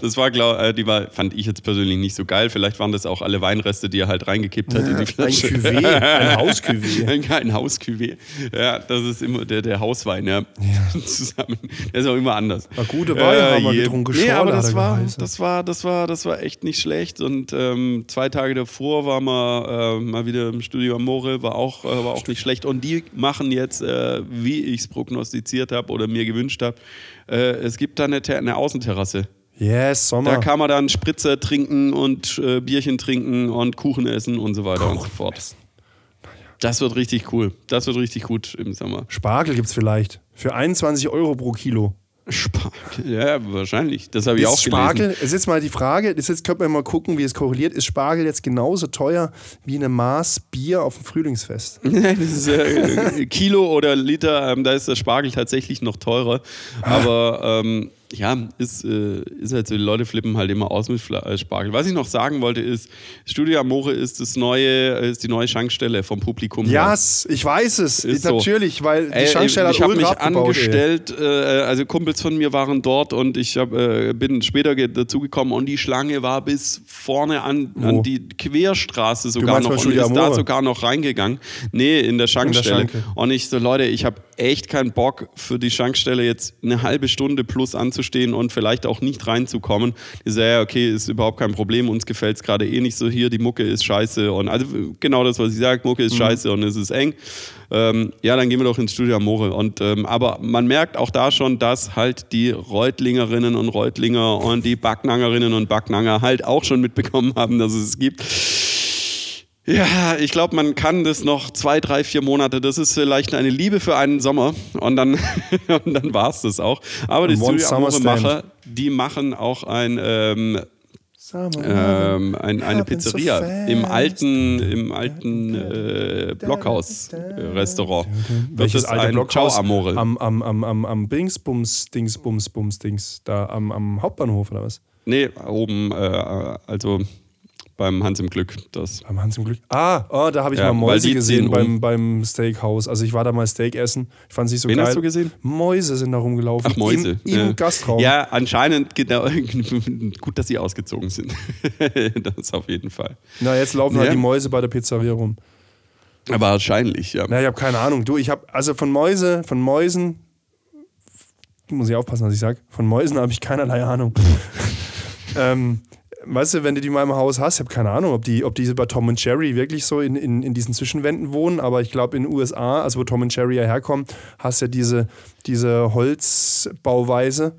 Das war, glaub, äh, die war, fand ich jetzt persönlich nicht so geil. Vielleicht waren das auch alle Weinreste, die er halt reingekippt hat in die Ein Flasche. Cuvée, ein Hauscuvée. [laughs] Ein, ein Hauscuvée. Ja, das ist immer der, der Hauswein, ja. [laughs] Zusammen. Der ist auch immer anders. Na, gute Weine haben wir je- getrunken. Nee, aber das war, geheißen. das war, das war, das war echt nicht schlecht. Und ähm, zwei Tage davor war mal, äh, mal wieder im Studio Amore, war auch, äh, war auch nicht schlecht. Und die machen jetzt, äh, wie ich es prognostiziert habe oder mir gewünscht habe, äh, es gibt da eine, eine Außenterrasse. Yes, Sommer. Da kann man dann Spritzer trinken und äh, Bierchen trinken und Kuchen essen und so weiter und so fort. Das wird richtig cool. Das wird richtig gut im Sommer. Spargel gibt es vielleicht. Für 21 Euro pro Kilo. Spargel, ja, wahrscheinlich. Das habe ich Ist auch Spargel, gelesen. ist jetzt mal die Frage, ist jetzt könnte man mal gucken, wie es korreliert. Ist Spargel jetzt genauso teuer wie eine Maß Bier auf dem Frühlingsfest? [laughs] das ist äh, Kilo oder Liter, ähm, da ist der Spargel tatsächlich noch teurer. Aber ähm, ja, ist, äh, ist halt so, die Leute flippen halt immer aus mit Fla äh, Spargel. Was ich noch sagen wollte ist, Studio Amore ist das neue, äh, ist die neue Schankstelle vom Publikum. Ja, yes, ich weiß es. Ist so. Natürlich, weil die Ey, Schankstelle ich hat habe mich abgebaut, ey. angestellt, äh, also Kumpels von mir waren dort und ich hab, äh, bin später ge- dazugekommen und die Schlange war bis vorne an, an die Querstraße sogar noch und ist da sogar noch reingegangen. Nee, in der Schankstelle. Schanke. und ich so, Leute, ich habe echt keinen Bock für die Schankstelle jetzt eine halbe Stunde plus anzustehen und vielleicht auch nicht reinzukommen. Die so, ja, okay, ist überhaupt kein Problem, uns gefällt es gerade eh nicht so hier, die Mucke ist scheiße und also genau das, was ich sage, Mucke Mhm. ist scheiße und es ist eng. Ähm, ja, dann gehen wir doch ins Studio Amore. Und, ähm, aber man merkt auch da schon, dass halt die Reutlingerinnen und Reutlinger und die Backnangerinnen und Backnanger halt auch schon mitbekommen haben, dass es es gibt. Ja, ich glaube, man kann das noch zwei, drei, vier Monate. Das ist vielleicht eine Liebe für einen Sommer und dann, [laughs] und dann war es das auch. Aber die One Studio summer Amore-Macher, die machen auch ein, ähm, ähm, ein, eine so Pizzeria fast. im alten, im alten äh, Blockhaus-Restaurant. Welches alte Blockhaus? Ciao Amore. Am, am, am, am, am Dingsbums, Dingsbums, Bums, Dings. Da am, am Hauptbahnhof oder was? nee, oben, äh, also beim Hans im Glück. Das. Beim Hans im Glück. Ah, oh, da habe ich Ja, mal Mäuse gesehen beim, um. beim Steakhouse. Also ich war da mal Steak essen. Ich fand es nicht so Wen geil. hast du gesehen? Mäuse sind da rumgelaufen. Ach, Mäuse. Im, im ja. Gastraum. Ja, anscheinend genau. [laughs] Gut, dass sie ausgezogen sind. [laughs] das auf jeden Fall. Na, jetzt laufen halt Ja. die Mäuse bei der Pizzeria rum. Aber wahrscheinlich, ja. Na, ich habe keine Ahnung. Du, ich habe, also von Mäuse, von Mäusen, muss ich aufpassen, was ich sage, von Mäusen habe ich keinerlei Ahnung. [laughs] ähm, weißt du, wenn du die mal im Haus hast, ich habe keine Ahnung, ob die, ob diese bei Tom und Jerry wirklich so in, in, in diesen Zwischenwänden wohnen, aber ich glaube in den USA, also wo Tom und Jerry ja herkommen, hast du ja diese, diese Holzbauweise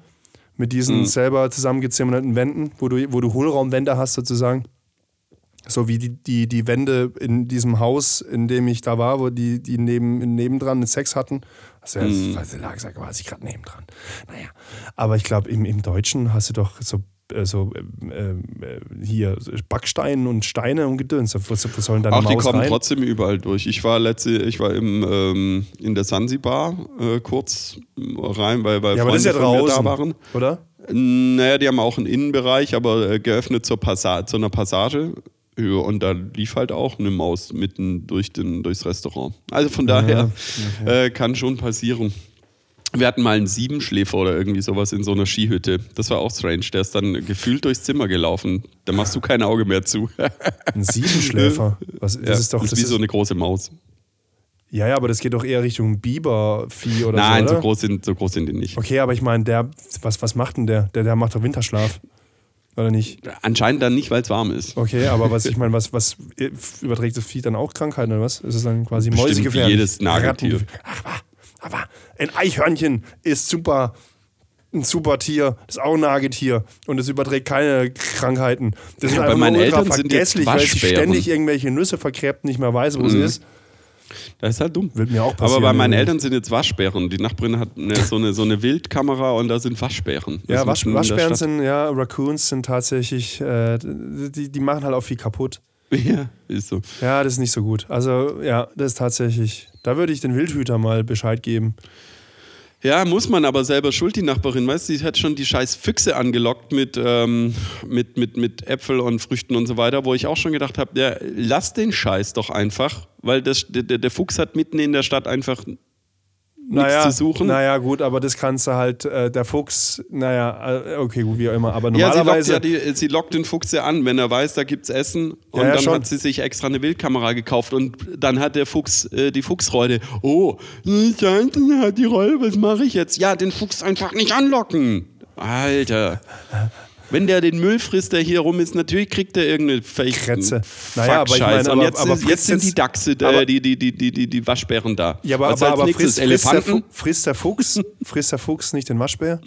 mit diesen Mhm. selber zusammengezimmerten Wänden, wo du, wo du Hohlraumwände hast sozusagen. So wie die, die, die Wände in diesem Haus, in dem ich da war, wo die, die neben, nebendran Sex hatten. Also, Mhm. lag sag, war ich gerade nebendran. Naja. Aber ich glaube, im, im Deutschen hast du doch so, äh, so ähm, äh, hier Backsteine und Steine und Gedöns. Wo, wo sollen da eine Ach, die Maus kommen rein? trotzdem überall durch. Ich war letzte, ich war im, ähm, in der Sansibar äh, kurz rein, weil, weil Ja, ja Freunde mir draußen, da waren. oder? Naja, die haben auch einen Innenbereich, aber äh, geöffnet zur Passa zu einer Passage. Ja, und da lief halt auch eine Maus mitten durch den, durchs Restaurant. Also von daher äh, kann schon passieren. Wir hatten mal einen Siebenschläfer oder irgendwie sowas in so einer Skihütte. Das war auch strange. Der ist dann gefühlt durchs Zimmer gelaufen. Da machst du kein Auge mehr zu. Ein Siebenschläfer. [laughs] Was, das Ja, ist doch. das Das ist wie ist, so eine große Maus. ja, ja, aber das geht doch eher Richtung Bibervieh oder Nein, so. so oder? groß, sind, so groß sind die nicht. Okay, aber ich meine, der, was, was macht denn der? Der, der macht doch Winterschlaf. Oder nicht? Anscheinend dann nicht, weil es warm ist. Okay, aber was ich [laughs] meine, was, was überträgt das Vieh dann auch Krankheiten oder was? Ist es dann quasi wie jedes Nagetier. Ach, aber, ein Eichhörnchen ist super, ein super Tier, das ist auch ein Nagetier und es überträgt keine Krankheiten. Das ist Ja, bei einfach meinen Eltern sind jetzt vergesslich, weil sie ständig irgendwelche Nüsse vergräbt, nicht mehr weiß, wo Mhm. ist. Das ist halt dumm. Wird mir auch passieren. Aber bei meinen. Eltern sind jetzt Waschbären. Die Nachbarin hat eine, so, eine, so eine Wildkamera und da sind Waschbären. Das Ja, Wasch, Waschbären sind, ja, Raccoons sind tatsächlich, äh, die, die machen halt auch viel kaputt. [laughs] Ja, ist so. Ja, das ist nicht so gut. Also, ja, das ist tatsächlich. Da würde ich den Wildhüter mal Bescheid geben. Ja, muss man aber selber schuld, die Nachbarin. Weißt du, die hat schon die scheiß Füchse angelockt mit, ähm, mit, mit, mit Äpfel und Früchten und so weiter, wo ich auch schon gedacht habe, ja, lass den Scheiß doch einfach, weil das, der, der Fuchs hat mitten in der Stadt einfach naja, zu suchen. Naja, gut, aber das kannst du halt, äh, der Fuchs, naja, äh, okay, gut, wie auch immer. Aber Ja, sie lockt, normalerweise. ja die, sie lockt den Fuchs ja an, wenn er weiß, da gibt's Essen. Und Ja, ja, dann schon. hat sie sich extra eine Wildkamera gekauft und dann hat der Fuchs äh, die Fuchsreude. Oh, Scheiße, der hat die Rolle, was mache ich jetzt? Ja, den Fuchs einfach nicht anlocken. Alter. Wenn der den Müll frisst, der hier rum ist, natürlich kriegt er irgendeine Kretze. Naja, aber ich meine, und aber- jetzt, aber ist- jetzt sind die Dachse, äh, aber- die, die, die, die, die, die Waschbären da. ja, aber, Was aber, aber frisst, Elefanten? Frisst der Fuchs, [laughs] frisst der Fuchs nicht den Waschbär?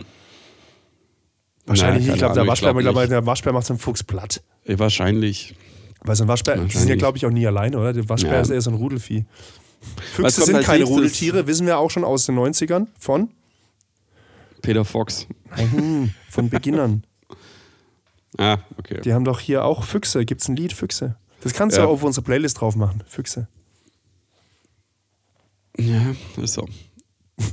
Wahrscheinlich nicht. Ich glaube, der Waschbär, glaub glaub, der Waschbär macht so einen Fuchs platt. Wahrscheinlich. Weil so ein Waschbär, die sind ja, glaube ich, auch nie alleine, oder? Der Waschbär Ja. ist eher so ein Rudelvieh. Was Füchse sind keine nächstes? Rudeltiere, wissen wir auch schon aus den 90ern von. Peter Fox. Nein, von [laughs] Beginnern. Ah, okay. Die haben doch hier auch Füchse. Gibt es ein Lied, Füchse? Das kannst du Ja. auch auf unsere Playlist drauf machen. Füchse. Ja, ist so.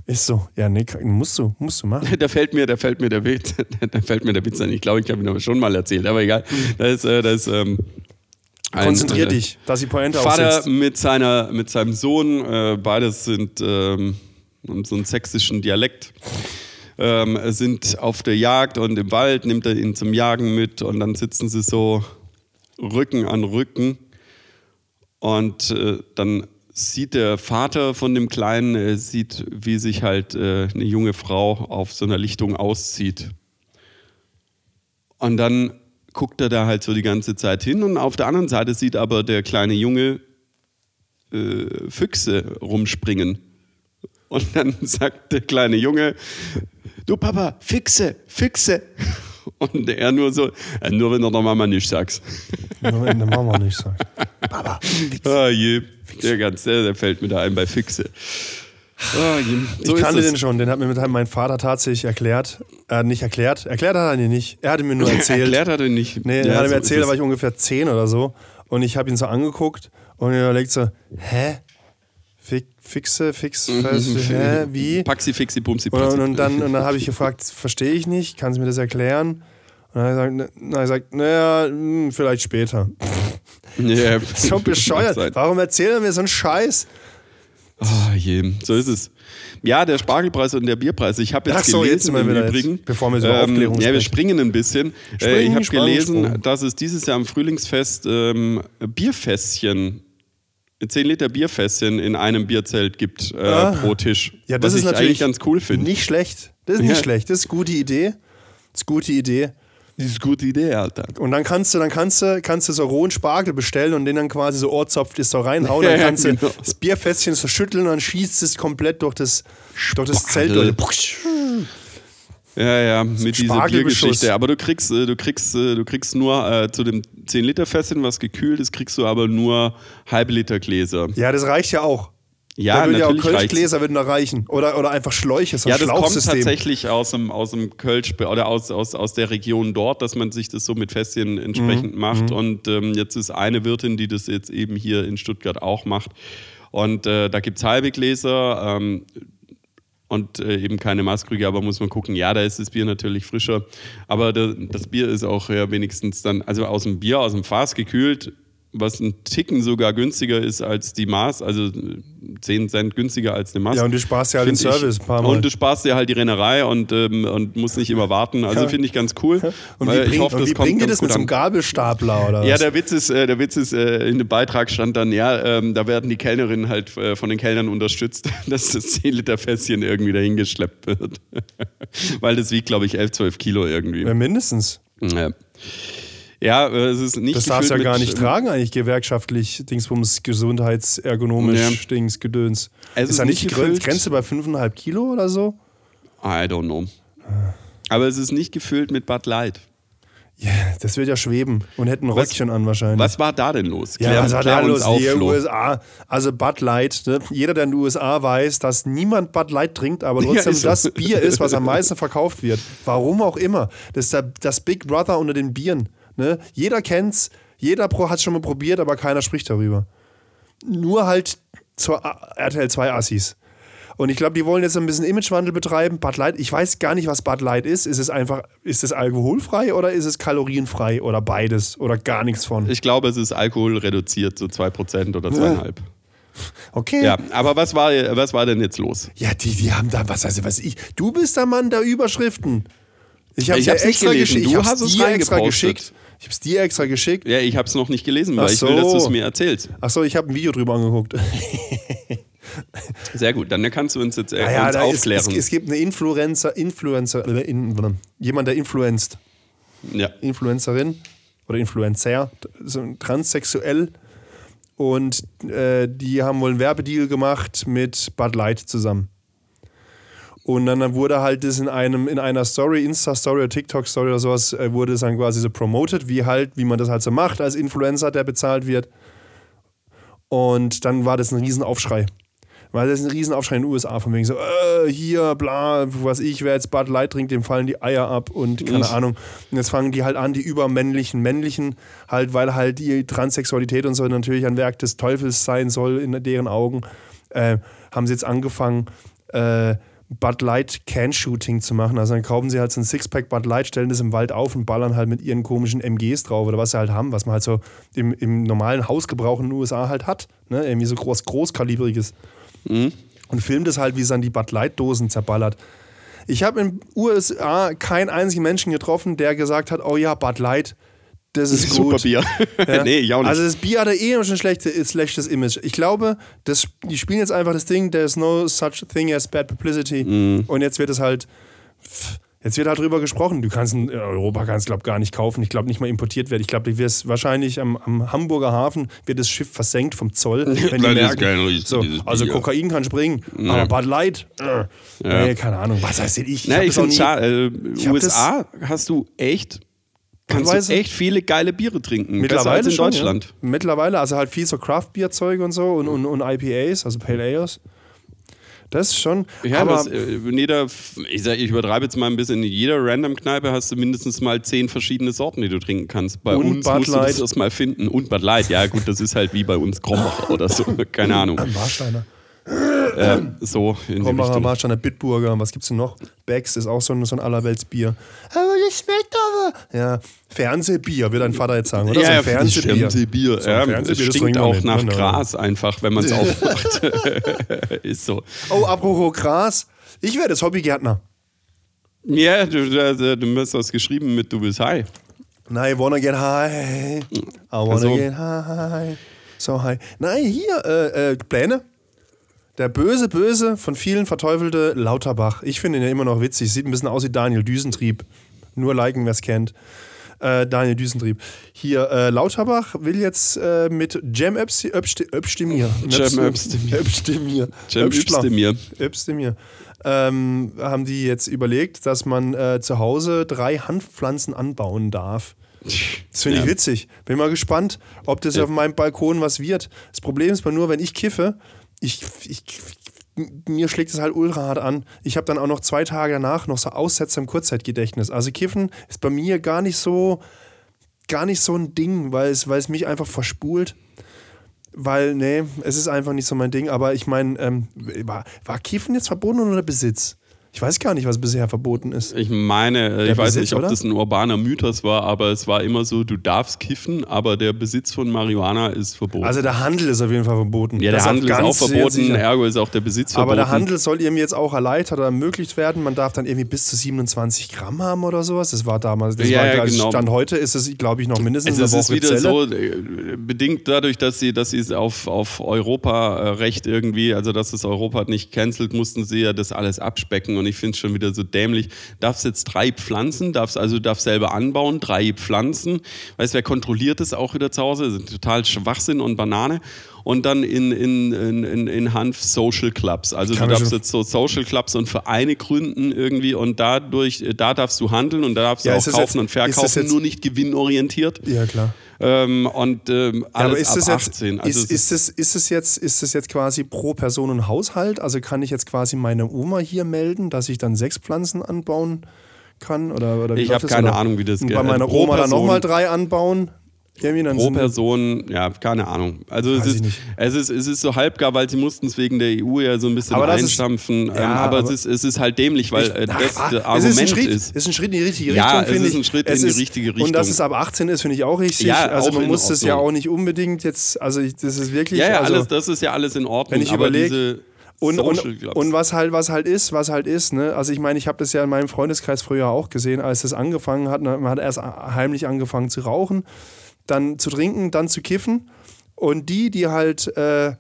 Ist so. Ja, nee, musst du, musst du machen. [laughs] Da fällt mir, da fällt mir der Witz, [laughs] da fällt mir der Witz ein. Ich glaube, ich habe ihn aber schon mal erzählt, aber egal. Da ist, äh, da ist ähm, ein, Konzentrier äh, dich, dass die Pointe Vater aufsetzt. mit, seiner, mit seinem Sohn, äh, beides sind ähm, so einen sächsischen Dialekt, ähm, sind auf der Jagd und im Wald, nimmt er ihn zum Jagen mit und dann sitzen sie so Rücken an Rücken und äh, dann sieht der Vater von dem Kleinen, äh, sieht, wie sich halt äh, eine junge Frau auf so einer Lichtung auszieht. Und dann guckt er da halt so die ganze Zeit hin und auf der anderen Seite sieht aber der kleine Junge äh, Füchse rumspringen. Und dann sagt der kleine Junge, du Papa, Füchse, Füchse. Und er nur so, äh, nur wenn du der Mama nicht sagst. Nur wenn der Mama nicht sagt. Baba. Ah je, der ganz, der, der fällt mir da ein bei Füchse. Ah, je. So ich kannte den schon, den hat mir mit mein Vater tatsächlich erklärt. Äh, nicht erklärt. Erklärt hat er ihn nicht. Er hatte mir nur [laughs] erzählt. Erklärt hat er nicht. Nee, Ja, er hat so mir erzählt, da war ich ungefähr zehn oder so. Und ich habe ihn so angeguckt und er überlegt so, hä? Fixe, fix, Mhm. fest, [laughs] hä? Wie? Paxi, Fixi, Bumsi, Putzi. und, und dann, und dann habe ich gefragt, verstehe ich nicht, kannst du mir das erklären? Und dann hat er gesagt, na, na, er gesagt, naja, hm, vielleicht später. [laughs] Ja, [laughs] So bescheuert. Warum erzählt er mir so einen Scheiß? Ah, je, so ist es. Ja, der Spargelpreis und der Bierpreis. Ich habe jetzt Ach so, gelesen jetzt im wieder jetzt, Übrigen. bevor wir so Aufklärung Ja, wir springen ein bisschen. äh, Springen, ich habe gelesen, Sprung. dass es dieses Jahr am Frühlingsfest ähm, Bierfässchen, 10 Liter Bierfässchen in einem Bierzelt gibt äh, Ah. pro Tisch. Ja, das was ist ich natürlich eigentlich ganz cool finde. Nicht schlecht. Das ist nicht Ja. schlecht. Das ist eine gute Idee. Das ist eine gute Idee. Das ist eine gute Idee, Alter. Und dann kannst du, dann kannst du, kannst du so rohen Spargel bestellen und den dann quasi so ohrzopft ist so reinhauen. [laughs] Dann kannst genau. du das Bierfässchen so schütteln und dann schießt es komplett durch das, durch das Zelt. Ja, ja, mit dieser. Biergeschichte. Aber du kriegst, äh, du kriegst, äh, du kriegst nur äh, zu dem 10 Liter Fässchen, was gekühlt ist, kriegst du aber nur halbe Liter Gläser. Ja, das reicht ja auch. Ja, da würden ja auch. Kölschgläser würden da reichen. Oder, oder einfach Schläuche, so ein Ja, das kommt tatsächlich aus dem, aus dem Kölsch oder aus, aus, aus der Region dort, dass man sich das so mit Fässchen Mhm. entsprechend macht. Und ähm, jetzt ist eine Wirtin, die das jetzt eben hier in Stuttgart auch macht. Und äh, da gibt es halbe Gläser ähm, und äh, eben keine Maßkrüge, aber muss man gucken, ja, da ist das Bier natürlich frischer. Aber da, das Bier ist auch ja, wenigstens dann, also aus dem Bier, aus dem Fass gekühlt, was ein Ticken sogar günstiger ist als die Maß, also 10 Cent günstiger als eine Maß. Ja, und du sparst ja halt den Find ich. Service ein paar Mal. Und du sparst dir halt die Rennerei und, ähm, und musst nicht immer warten. Also Ja. finde ich ganz cool. Und wie, ich bring, hoffe, und das wie die ganz das mit so einem. Gabelstapler oder was? Ja, der Witz ist, äh, der Witz ist äh, in dem Beitrag stand dann, ja, ähm, da werden die Kellnerinnen halt äh, von den Kellnern unterstützt, [laughs] dass das 10 Liter Fässchen irgendwie dahin geschleppt wird. [laughs] Weil das wiegt, glaube ich, 11, 12 Kilo irgendwie. ja, mindestens. Ja, ja äh, es ist nicht Das darfst du ja gar nicht ähm, tragen, eigentlich gewerkschaftlich, Dingsbums, gesundheitsergonomisch, Ja. Dings, Gedöns. Es ist ist da nicht die. Grenze bei 5,5 Kilo oder so? I don't know. Aber es ist nicht gefüllt mit Bud Light. Ja, das wird ja schweben und hätten ein Was- Röckchen an wahrscheinlich. Was war da denn los? Ja, Klär- was war da los? auf, Die Flo. USA, also Bud Light. Ne? Jeder, der in den USA weiß, dass niemand Bud Light trinkt, aber [laughs] Ja, trotzdem so. das Bier ist, was am meisten verkauft wird. Warum auch immer. Das ist der, das Big Brother unter den Bieren. Ne? Jeder kennt's, jeder hat es schon mal probiert, aber keiner spricht darüber. Nur halt zur RTL 2 Assis. Und ich glaube, die wollen jetzt ein bisschen Imagewandel betreiben. Bud Light, ich weiß gar nicht, was Bud Light ist. Ist es einfach, ist es alkoholfrei oder ist es kalorienfrei oder beides oder gar nichts von? Ich glaube, es ist Alkohol reduziert, so 2% oder 2,5%. Okay. Ja, aber was war, was war denn jetzt los? Ja, die, die haben da, was also was ich. Du bist der Mann der Überschriften. Ich habe hab's nicht gelesen. geschickt. Ich hab's hast es dir extra geschickt. Ich hab's dir extra geschickt. Ja, ich habe es noch nicht gelesen, weil Ach ich will, dass so. du es mir erzählst. Achso, ich habe ein Video drüber angeguckt. Sehr gut, dann kannst du uns jetzt äh, Naja, uns da ist, aufklären. es, es gibt eine Influencer, Influencer, äh, in, jemand, der influenzt. ja. Influencerin oder Influencer, so ein transsexuell. Und äh, die haben wohl einen Werbedeal gemacht mit Bud Light zusammen. Und dann wurde halt das in einem, in einer Story, Insta-Story oder TikTok-Story oder sowas, äh, wurde es dann quasi so promoted, wie halt, wie man das halt so macht als Influencer, der bezahlt wird. Und dann war das ein Riesenaufschrei. Weil das ist ein Riesenaufschrei in den USA von wegen so, äh, hier, bla, was ich, wer jetzt Bud Light trinkt, dem fallen die Eier ab und keine Ich- Ahnung. Und jetzt fangen die halt an, die übermännlichen, männlichen, halt, weil halt die Transsexualität und so natürlich ein Werk des Teufels sein soll in deren Augen, äh, haben sie jetzt angefangen, äh, Bud Light Can-Shooting zu machen. Also dann kaufen sie halt so ein Sixpack Bud Light, stellen das im Wald auf und ballern halt mit ihren komischen MGs drauf oder was sie halt haben, was man halt so im, im normalen Hausgebrauch in den USA halt hat. Ne? Irgendwie so groß, großkalibriges. Und filmt es halt, wie es an die Bud Light-Dosen zerballert. Ich habe in den USA keinen einzigen Menschen getroffen, der gesagt hat, oh ja, Bud Light, das ist gut. Super Bier. [laughs] nee, ich auch nicht. Also das Bier hat ja eh schon ein schlechte, schlechtes Image. Ich glaube, das, die spielen jetzt einfach das Ding, there's no such thing as bad publicity. Mhm. Und jetzt wird es halt, jetzt wird halt drüber gesprochen. Du kannst in Europa kannst glaube gar nicht kaufen. Ich glaube nicht mal importiert werden. Ich glaube, du wirst wahrscheinlich am, am Hamburger Hafen wird das Schiff versenkt vom Zoll, [laughs] wenn die das merken, richtiges so, also. Kokain kann springen, aber Bud Light, äh, nee, keine Ahnung. Was heißt denn ich? Na, ich das auch finde nie-. Ich Äh, hab USA hast du echt, kannst du echt viele geile Biere trinken. Mittlerweile als in schon, Deutschland. Ja. Mittlerweile, also halt viel so Craft-Bier-Zeug und so und, und, und IPAs, also Pale Ales. Das ist schon. Ja, aber das, äh, in jeder, ich, sag, ich übertreibe jetzt mal ein bisschen, in jeder Random-Kneipe hast du mindestens mal zehn verschiedene Sorten, die du trinken kannst. Bei Und uns Bud musst du das Light. erstmal finden. Und Bud Light, ja gut, das ist halt wie bei uns Krombacher oder so, keine Ahnung. Warsteiner. Äh, so in Richtung. Warsteiner, Bitburger. Was gibt's denn noch? Becks ist auch so ein, so ein Allerweltsbier. Aber das schmeckt aber. Ja, Fernsehbier, wird dein Vater jetzt sagen, oder? Ja, so ein Fernsehbier. Fernsehbier. So ein ja, Fernsehbier, es das stinkt auch nicht. nach. Gras einfach, wenn man es [laughs] aufmacht. [laughs] ist so. Oh, apropos Gras. Ich werde jetzt Hobbygärtner. Ja, du, du, du hast das geschrieben mit Du bist high. Nein, I wanna get high. I wanna Also- get high. So high. Nein, hier, äh, äh, Pläne. Der böse, böse, von vielen verteufelte Lauterbach. Ich finde ihn ja immer noch witzig. Sieht ein bisschen aus wie Daniel Düsentrieb. Nur liken, wer es kennt. Äh, Daniel Düsentrieb. Hier, äh, Lauterbach will jetzt äh, mit Öpsti- Öpstemir. Özdemir. Öpstemir. Cem Öpstler. Özdemir. Özdemir. Ähm, haben die jetzt überlegt, dass man äh, zu Hause drei Hanfpflanzen anbauen darf. Das finde ich Ja. witzig. Bin mal gespannt, ob das auf meinem Balkon was wird. Das Problem ist mal nur, wenn ich kiffe, ich, ich, mir schlägt es halt ultra hart an. Ich habe dann auch noch zwei Tage danach noch so Aussetzer im Kurzzeitgedächtnis. Also Kiffen ist bei mir gar nicht so, gar nicht so ein Ding, weil es, weil es mich einfach verspult. Weil, nee, es ist einfach nicht so mein Ding. Aber ich meine, ähm, war, war Kiffen jetzt verboten oder Besitz? Ich weiß gar nicht, was bisher verboten ist. Ich meine, äh, ich weiß Besitz, nicht, ob oder? das ein urbaner Mythos war, aber es war immer so, du darfst kiffen, aber der Besitz von Marihuana ist verboten. Also der Handel ist auf jeden Fall verboten. ja, der Das Handel ist auch verboten, ergo ist auch der Besitz Aber verboten. der Handel soll irgendwie jetzt auch erleichtert oder ermöglicht werden. Man darf dann irgendwie bis zu 27 Gramm haben oder sowas. Das war damals, das Ja, war ja, genau. Stand heute ist es, glaube ich, noch mindestens Also es ist wieder so, äh, bedingt dadurch, dass sie, dass sie es auf, auf Europarecht irgendwie, also dass das Europa nicht cancelt, mussten sie ja das alles abspecken und ich finde es schon wieder so dämlich. Darfst jetzt drei Pflanzen, darfst also darfst selber anbauen, drei Pflanzen. Weißt wer kontrolliert das auch wieder zu Hause? Das ist total Schwachsinn und Banane. Und dann in, in, in, in, in Hanf Social Clubs. Also du darfst jetzt so Social Clubs und Vereine gründen irgendwie und dadurch, äh, da darfst du handeln und da darfst Ja, du auch kaufen jetzt- und verkaufen, nur nicht gewinnorientiert. Ja, klar. Ähm, und ähm, Ja, aber alles ist ab das jetzt, 18. Also ist, ist, das, ist, das jetzt, ist das jetzt quasi pro Person und Haushalt? Also kann ich jetzt quasi meine Oma hier melden, dass ich dann sechs Pflanzen anbauen kann? Oder, oder Ich läuft hab das? keine Oder Ahnung, wie das und geht. Bei meiner Pro Oma dann Person- nochmal drei anbauen? Pro Person, ja, keine Ahnung. Also es ich ist, es, ist, es ist so halbgar, weil sie mussten es wegen der EU ja so ein bisschen Aber das ist- einstampfen. ähm, Ja, aber, aber- es, ist, es ist halt dämlich, weil äh, Ach, das es Argument ist ein Schritt, ist. ist ein Schritt in die richtige Ja, Richtung, es finde ist ich. ein Schritt Es in die ist- richtige Und dass Richtung. es ab 18 ist, finde ich auch richtig. Ja, also auch man muss das ja auch nicht unbedingt jetzt, also ich, das ist wirklich. Ja, ja, also, alles, das ist ja alles in Ordnung. wenn ich aber überleg- diese und, Social und, und was halt, was halt ist, was halt ist, ne? Also ich meine, ich habe das ja in meinem Freundeskreis früher auch gesehen, als das angefangen hat. ne, Man hat erst heimlich angefangen zu rauchen, dann zu trinken, dann zu kiffen. Und die, die halt, äh,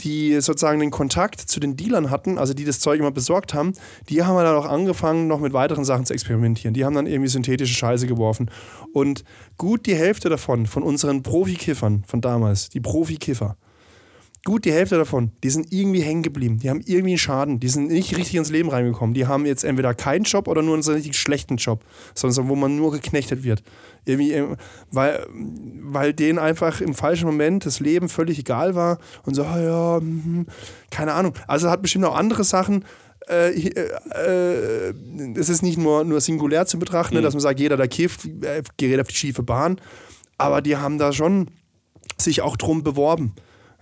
die sozusagen den Kontakt zu den Dealern hatten, also die das Zeug immer besorgt haben, die haben dann auch angefangen, noch mit weiteren Sachen zu experimentieren. Die haben dann irgendwie synthetische Scheiße geworfen. Und gut die Hälfte davon, von unseren Profikiffern von damals, die Profikiffer, gut die Hälfte davon, die sind irgendwie hängen geblieben. Die haben irgendwie einen Schaden. Die sind nicht richtig ins Leben reingekommen. Die haben jetzt entweder keinen Job oder nur einen richtig schlechten Job, sondern wo man nur geknechtet wird. Irgendwie, äh, weil, weil denen einfach im falschen Moment das Leben völlig egal war und so, oh ja, mh, keine Ahnung. Also hat bestimmt auch andere Sachen. Äh, äh, es ist nicht nur, nur singulär zu betrachten, mhm. dass man sagt, jeder, der kifft, äh, gerät auf die schiefe Bahn. Aber die haben da schon sich auch drum beworben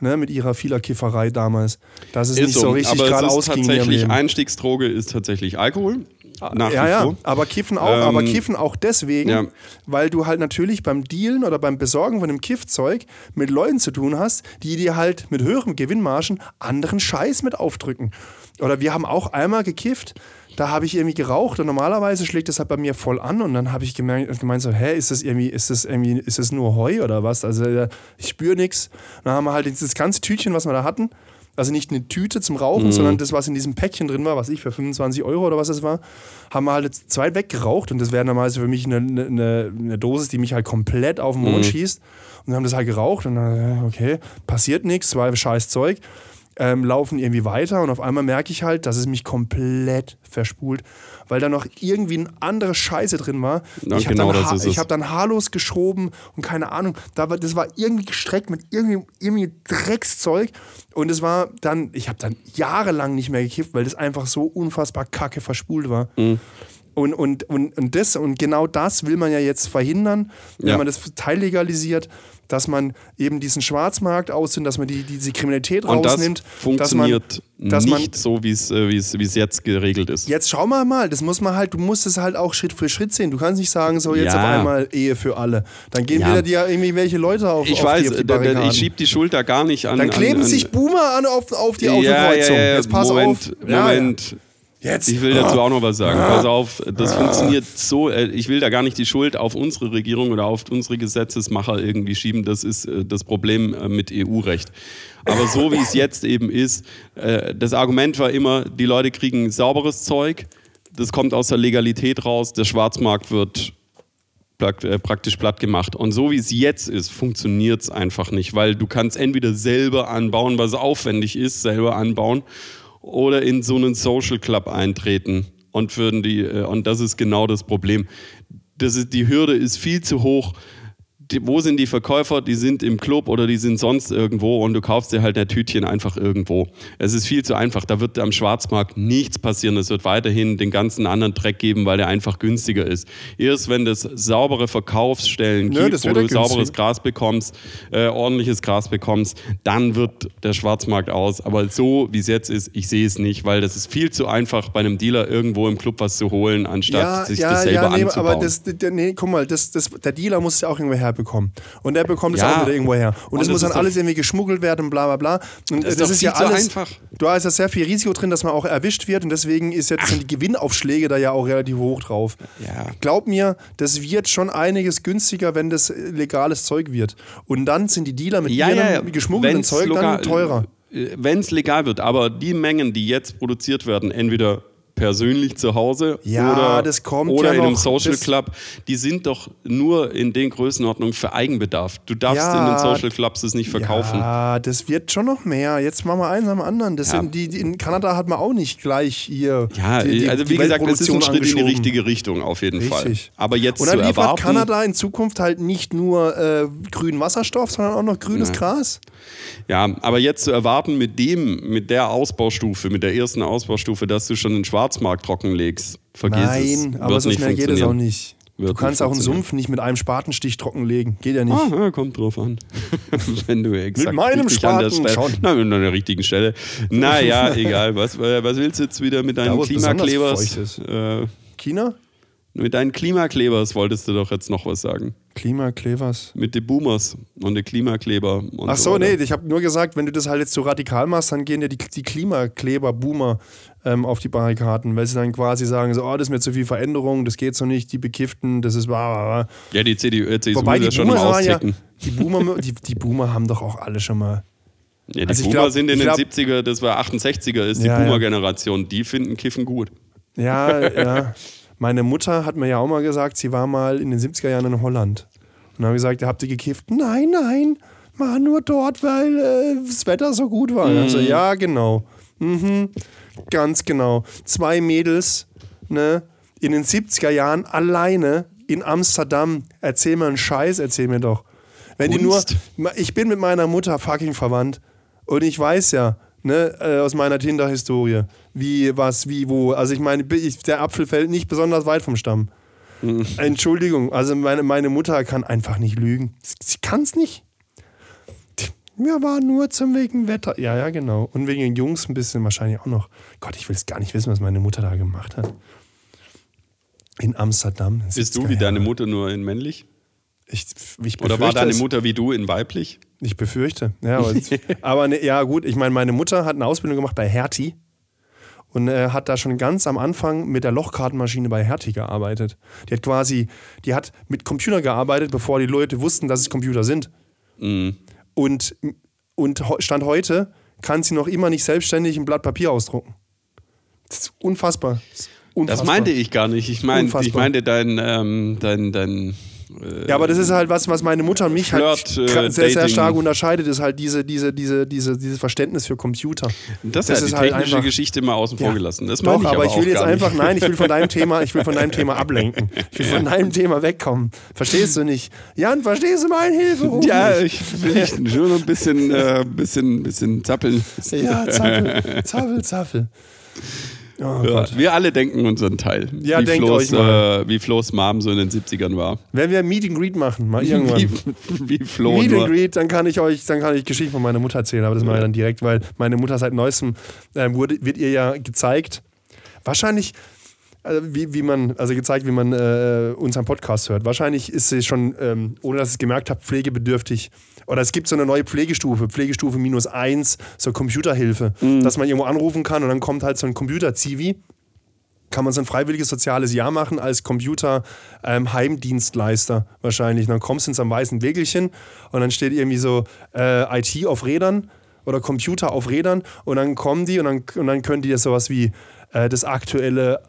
ne, mit ihrer Kifferei damals. Das ist, ist nicht so, so richtig gerade ausging. Tatsächlich Einstiegsdroge ist tatsächlich Alkohol. Nach ja, ja, aber kiffen auch, ähm, aber kiffen auch deswegen, ja. weil du halt natürlich beim Dealen oder beim Besorgen von dem Kiffzeug mit Leuten zu tun hast, die dir halt mit höheren Gewinnmargen anderen Scheiß mit aufdrücken. Oder wir haben auch einmal gekifft, da habe ich irgendwie geraucht und normalerweise schlägt das halt bei mir voll an und dann habe ich gemeint, gemeint so, hä, ist das irgendwie, ist das irgendwie, ist das nur Heu oder was? Also äh, ich spüre nichts. Dann haben wir halt das ganze Tütchen, was wir da hatten, also nicht eine Tüte zum Rauchen, mhm. sondern das, was in diesem Päckchen drin war, was ich für 25 Euro oder was das war, haben wir halt zwei weggeraucht und das wäre normalerweise für mich eine, eine, eine, Dosis, die mich halt komplett auf den Mond mhm. schießt. Und dann haben das halt geraucht und dann, äh, okay, passiert nichts, war scheiß Zeug ähm, laufen irgendwie weiter und auf einmal merke ich halt, dass es mich komplett verspult, weil da noch irgendwie eine andere Scheiße drin war. Ja, ich habe genau dann, ha hab dann haarlos geschoben und keine Ahnung, da war, das war irgendwie gestreckt mit irgendwie, irgendwie Dreckszeug und es war dann, ich habe dann jahrelang nicht mehr gekifft, weil das einfach so unfassbar kacke verspult war. Mhm. Und, und, und, und, das, und genau das will man ja jetzt verhindern, wenn ja. man das teillegalisiert dass man eben diesen Schwarzmarkt aussieht, dass man die, diese Kriminalität und rausnimmt. Das funktioniert dass man, dass nicht man, so, wie äh, es jetzt geregelt ist. Jetzt schau mal mal, das muss man halt, du musst es halt auch Schritt für Schritt sehen. Du kannst nicht sagen, so jetzt ja. auf einmal Ehe für alle. Dann gehen ja. wieder dir irgendwie welche Leute auf, ich auf weiß, die, auf die Ich schieb die Schuld da gar nicht an. Dann kleben an, an, sich Boomer an auf, auf die Autokreuzung. Ja, jetzt pass Moment, auf. Moment. Jetzt. Ich will dazu auch noch was sagen. Ah. Pass auf, das ah. funktioniert so. Äh, ich will da gar nicht die Schuld auf unsere Regierung oder auf unsere Gesetzesmacher irgendwie schieben. Das ist äh, das Problem äh, mit EU-Recht. Aber so wie es jetzt eben ist, das Argument war immer, die Leute kriegen sauberes Zeug. Das kommt aus der Legalität raus. Der Schwarzmarkt wird praktisch platt gemacht. Und so wie es jetzt ist, funktioniert es einfach nicht, weil du kannst entweder selber anbauen, was aufwendig ist, selber anbauen, oder in so einen Social Club eintreten. Und, für die, äh, und das ist genau das Problem. Das ist, die Hürde ist viel zu hoch die, wo sind die Verkäufer? Die sind im Club oder die sind sonst irgendwo und du kaufst dir halt ein Tütchen einfach irgendwo. Es ist viel zu einfach. Da wird am Schwarzmarkt nichts passieren. Es wird weiterhin den ganzen anderen Dreck geben, weil der einfach günstiger ist. Erst wenn es saubere Verkaufsstellen Nö, gibt, wo du sauberes Gras bekommst, äh, ordentliches Gras bekommst, dann wird der Schwarzmarkt aus. Aber so wie es jetzt ist, ich sehe es nicht, weil das ist viel zu einfach bei einem Dealer irgendwo im Club was zu holen, anstatt ja, sich ja, das selber ja, nee, anzubauen. Aber das, nee, guck mal, das, das, der Dealer muss es ja auch irgendwo her bekommen. Und der bekommt es ja. auch wieder irgendwo her. Und, es muss dann alles irgendwie geschmuggelt werden, bla bla bla. Und das, das ist, ja alles. Einfach. Du hast ja sehr viel Risiko drin, dass man auch erwischt wird. Und deswegen ist jetzt sind die Gewinnaufschläge da ja auch relativ hoch drauf. Ja. Glaub mir, das wird schon einiges günstiger, wenn das legales Zeug wird. Und dann sind die Dealer mit ja, ihrem ja, geschmuggelten Zeug dann teurer. Äh, wenn es legal wird, aber die Mengen, die jetzt produziert werden, entweder persönlich zu Hause ja, oder, das kommt oder ja in einem Social Club, die sind doch nur in den Größenordnungen für Eigenbedarf. Du darfst ja, in den Social Clubs es nicht verkaufen. Ja, das wird schon noch mehr. Jetzt machen wir eins am anderen. Das ja. sind die, die, in Kanada hat man auch nicht gleich hier. Ja, die, die, also wie gesagt, es ist ein Schritt in die richtige Richtung auf jeden Richtig. Fall. Aber jetzt Und dann liefert erwarten, Kanada in Zukunft halt nicht nur äh, grünen Wasserstoff, sondern auch noch grünes Gras. Ja, aber jetzt zu erwarten mit dem, mit der Ausbaustufe, mit der ersten Ausbaustufe, dass du schon den Schwarzmarkt trockenlegst, vergiss Nein, es. Nein, aber so schnell geht es auch nicht. Wird du kannst auch einen Sumpf nicht mit einem Spatenstich trockenlegen. Geht ja nicht. Ah, ja, kommt drauf an. [laughs] Wenn du exakt mit meinem Spaten Stelle, schon. Na, an der richtigen Stelle. Naja, [laughs] egal. Was, äh, was willst du jetzt wieder mit deinen Klimaklebers? Äh, China? Mit deinen Klimaklebers wolltest du doch jetzt noch was sagen. Klimaklebers? Mit den Boomers und den Klimakleber. Und Ach so, so nee, ich habe nur gesagt, wenn du das halt jetzt so radikal machst, dann gehen ja die, die Klimakleber-Boomer ähm, auf die Barrikaden, weil sie dann quasi sagen, so, oh, das ist mir zu viel Veränderung, das geht so nicht, die Bekifften, das ist bla. Ja, die CDU, äh, CSU Wobei, die schon mal austicken. Ja, die, Boomer, die, die Boomer haben doch auch alle schon mal ja, die also Boomer glaub, sind in den glaub, 70er, das war 68er, ist die ja, Boomer-Generation. Die finden Kiffen gut. Ja, ja. [laughs] Meine Mutter hat mir ja auch mal gesagt, sie war mal in den 70er Jahren in Holland. Und dann habe ich gesagt, habt ihr gekifft? Nein, nein. war nur dort, weil äh, das Wetter so gut war. Also, ja, genau. Mhm. Ganz genau. Zwei Mädels, ne, in den 70er Jahren alleine in Amsterdam. Erzähl mir einen Scheiß, erzähl mir doch. Wenn die nur. Ich bin mit meiner Mutter fucking verwandt. Und ich weiß ja, ne, äh, aus meiner Tinder-Historie, wie, was, wie, wo. Also ich meine, ich, der Apfel fällt nicht besonders weit vom Stamm. Entschuldigung, also meine, meine Mutter kann einfach nicht lügen. Sie, kann es nicht. Wir waren nur zum wegen Wetter. Ja, ja, genau. Und wegen den Jungs ein bisschen wahrscheinlich auch noch. Gott, ich will es gar nicht wissen, was meine Mutter da gemacht hat. In Amsterdam. Bist 70er du wie deine. Mutter nur in männlich? Ich, ich Oder war deine. Mutter wie du in weiblich? Ich befürchte. Ja, aber, [laughs] aber ne, ja, gut. Ich meine, meine Mutter hat eine Ausbildung gemacht bei Hertie und äh, hat da schon ganz am Anfang mit der Lochkartenmaschine bei Hertie gearbeitet. Die hat quasi, die hat mit Computer gearbeitet, bevor die Leute wussten, dass es Computer sind. Mhm. Und, und Stand heute kann sie noch immer nicht selbstständig ein Blatt Papier ausdrucken. Das ist unfassbar. Das, ist unfassbar. Das meinte ich gar nicht. Ich, mein, ich meinte dein, ähm, dein, dein äh, Ja, aber das ist halt was, was meine Mutter und mich halt Flirt, gra- sehr, sehr stark unterscheidet, ist halt diese, diese, diese, diese, dieses Verständnis für Computer. das, das ist die halt technische einfach- Geschichte mal außen vor gelassen. Das Doch, ich aber, aber ich will jetzt einfach, nicht. nein, ich will von deinem [laughs] Thema, ich will von deinem Thema ablenken. Ich will von deinem Thema wegkommen. Verstehst du nicht? Jan, verstehst du meine Hilfe? Ja, ich will ich schon ein bisschen, äh, bisschen, bisschen zappeln. ja, Zaffel, Zaffel, Zaffel. Oh Ja, wir alle denken unseren Teil. Ja, wie denkt Flo's, euch mal. Äh, wie Flo's Mom so in den 70ern war. Wenn wir Meet and Greet machen, mal irgendwann. Wie, wie Flo Meet and Greet, dann kann ich euch, dann kann ich Geschichten von meiner Mutter erzählen, aber das mache ich dann direkt, weil meine Mutter seit neuestem äh, wurde, wird ihr ja gezeigt. Wahrscheinlich, äh, wie, wie man, also gezeigt, wie man äh, unseren Podcast hört. Wahrscheinlich ist sie schon, ähm, ohne dass ich es gemerkt habe, pflegebedürftig. Oder es gibt so eine neue Pflegestufe, Pflegestufe minus eins, so Computerhilfe, dass man irgendwo anrufen kann und dann kommt halt so ein Computer-Zivi kann man so ein freiwilliges soziales Jahr machen als Computer-Heimdienstleister wahrscheinlich. Und dann kommst du in so einem weißen Wägelchen und dann steht irgendwie so äh, IT auf Rädern oder Computer auf Rädern und dann kommen die und dann, und dann können die das sowas wie äh, das aktuelle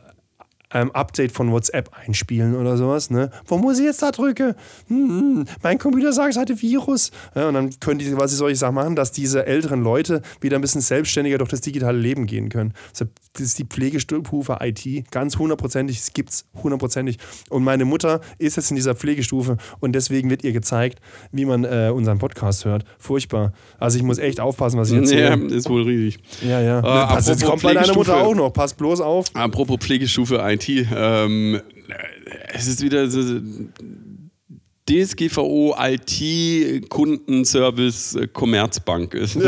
ähm, Update von WhatsApp einspielen oder sowas. Ne? Wo muss ich jetzt da drücken? Hm, hm, mein Computer sagt, es hatte Virus. Ja, und dann können die quasi solche Sachen machen, dass diese älteren Leute wieder ein bisschen selbstständiger durch das digitale Leben gehen können. Das ist die Pflegestufe IT. Ganz hundertprozentig, es gibt es hundertprozentig. Und meine Mutter ist jetzt in dieser Pflegestufe und deswegen wird ihr gezeigt, wie man äh, unseren Podcast hört. Furchtbar. Also ich muss echt aufpassen, was ich Ja, erzähle. ist wohl richtig. Ja, ja. Äh, jetzt apropos kommt bei deiner Mutter auch noch. Pass bloß auf. Apropos Pflegestufe IT, ähm, es ist wieder so DSGVO IT Kundenservice äh, Commerzbank ist. weißt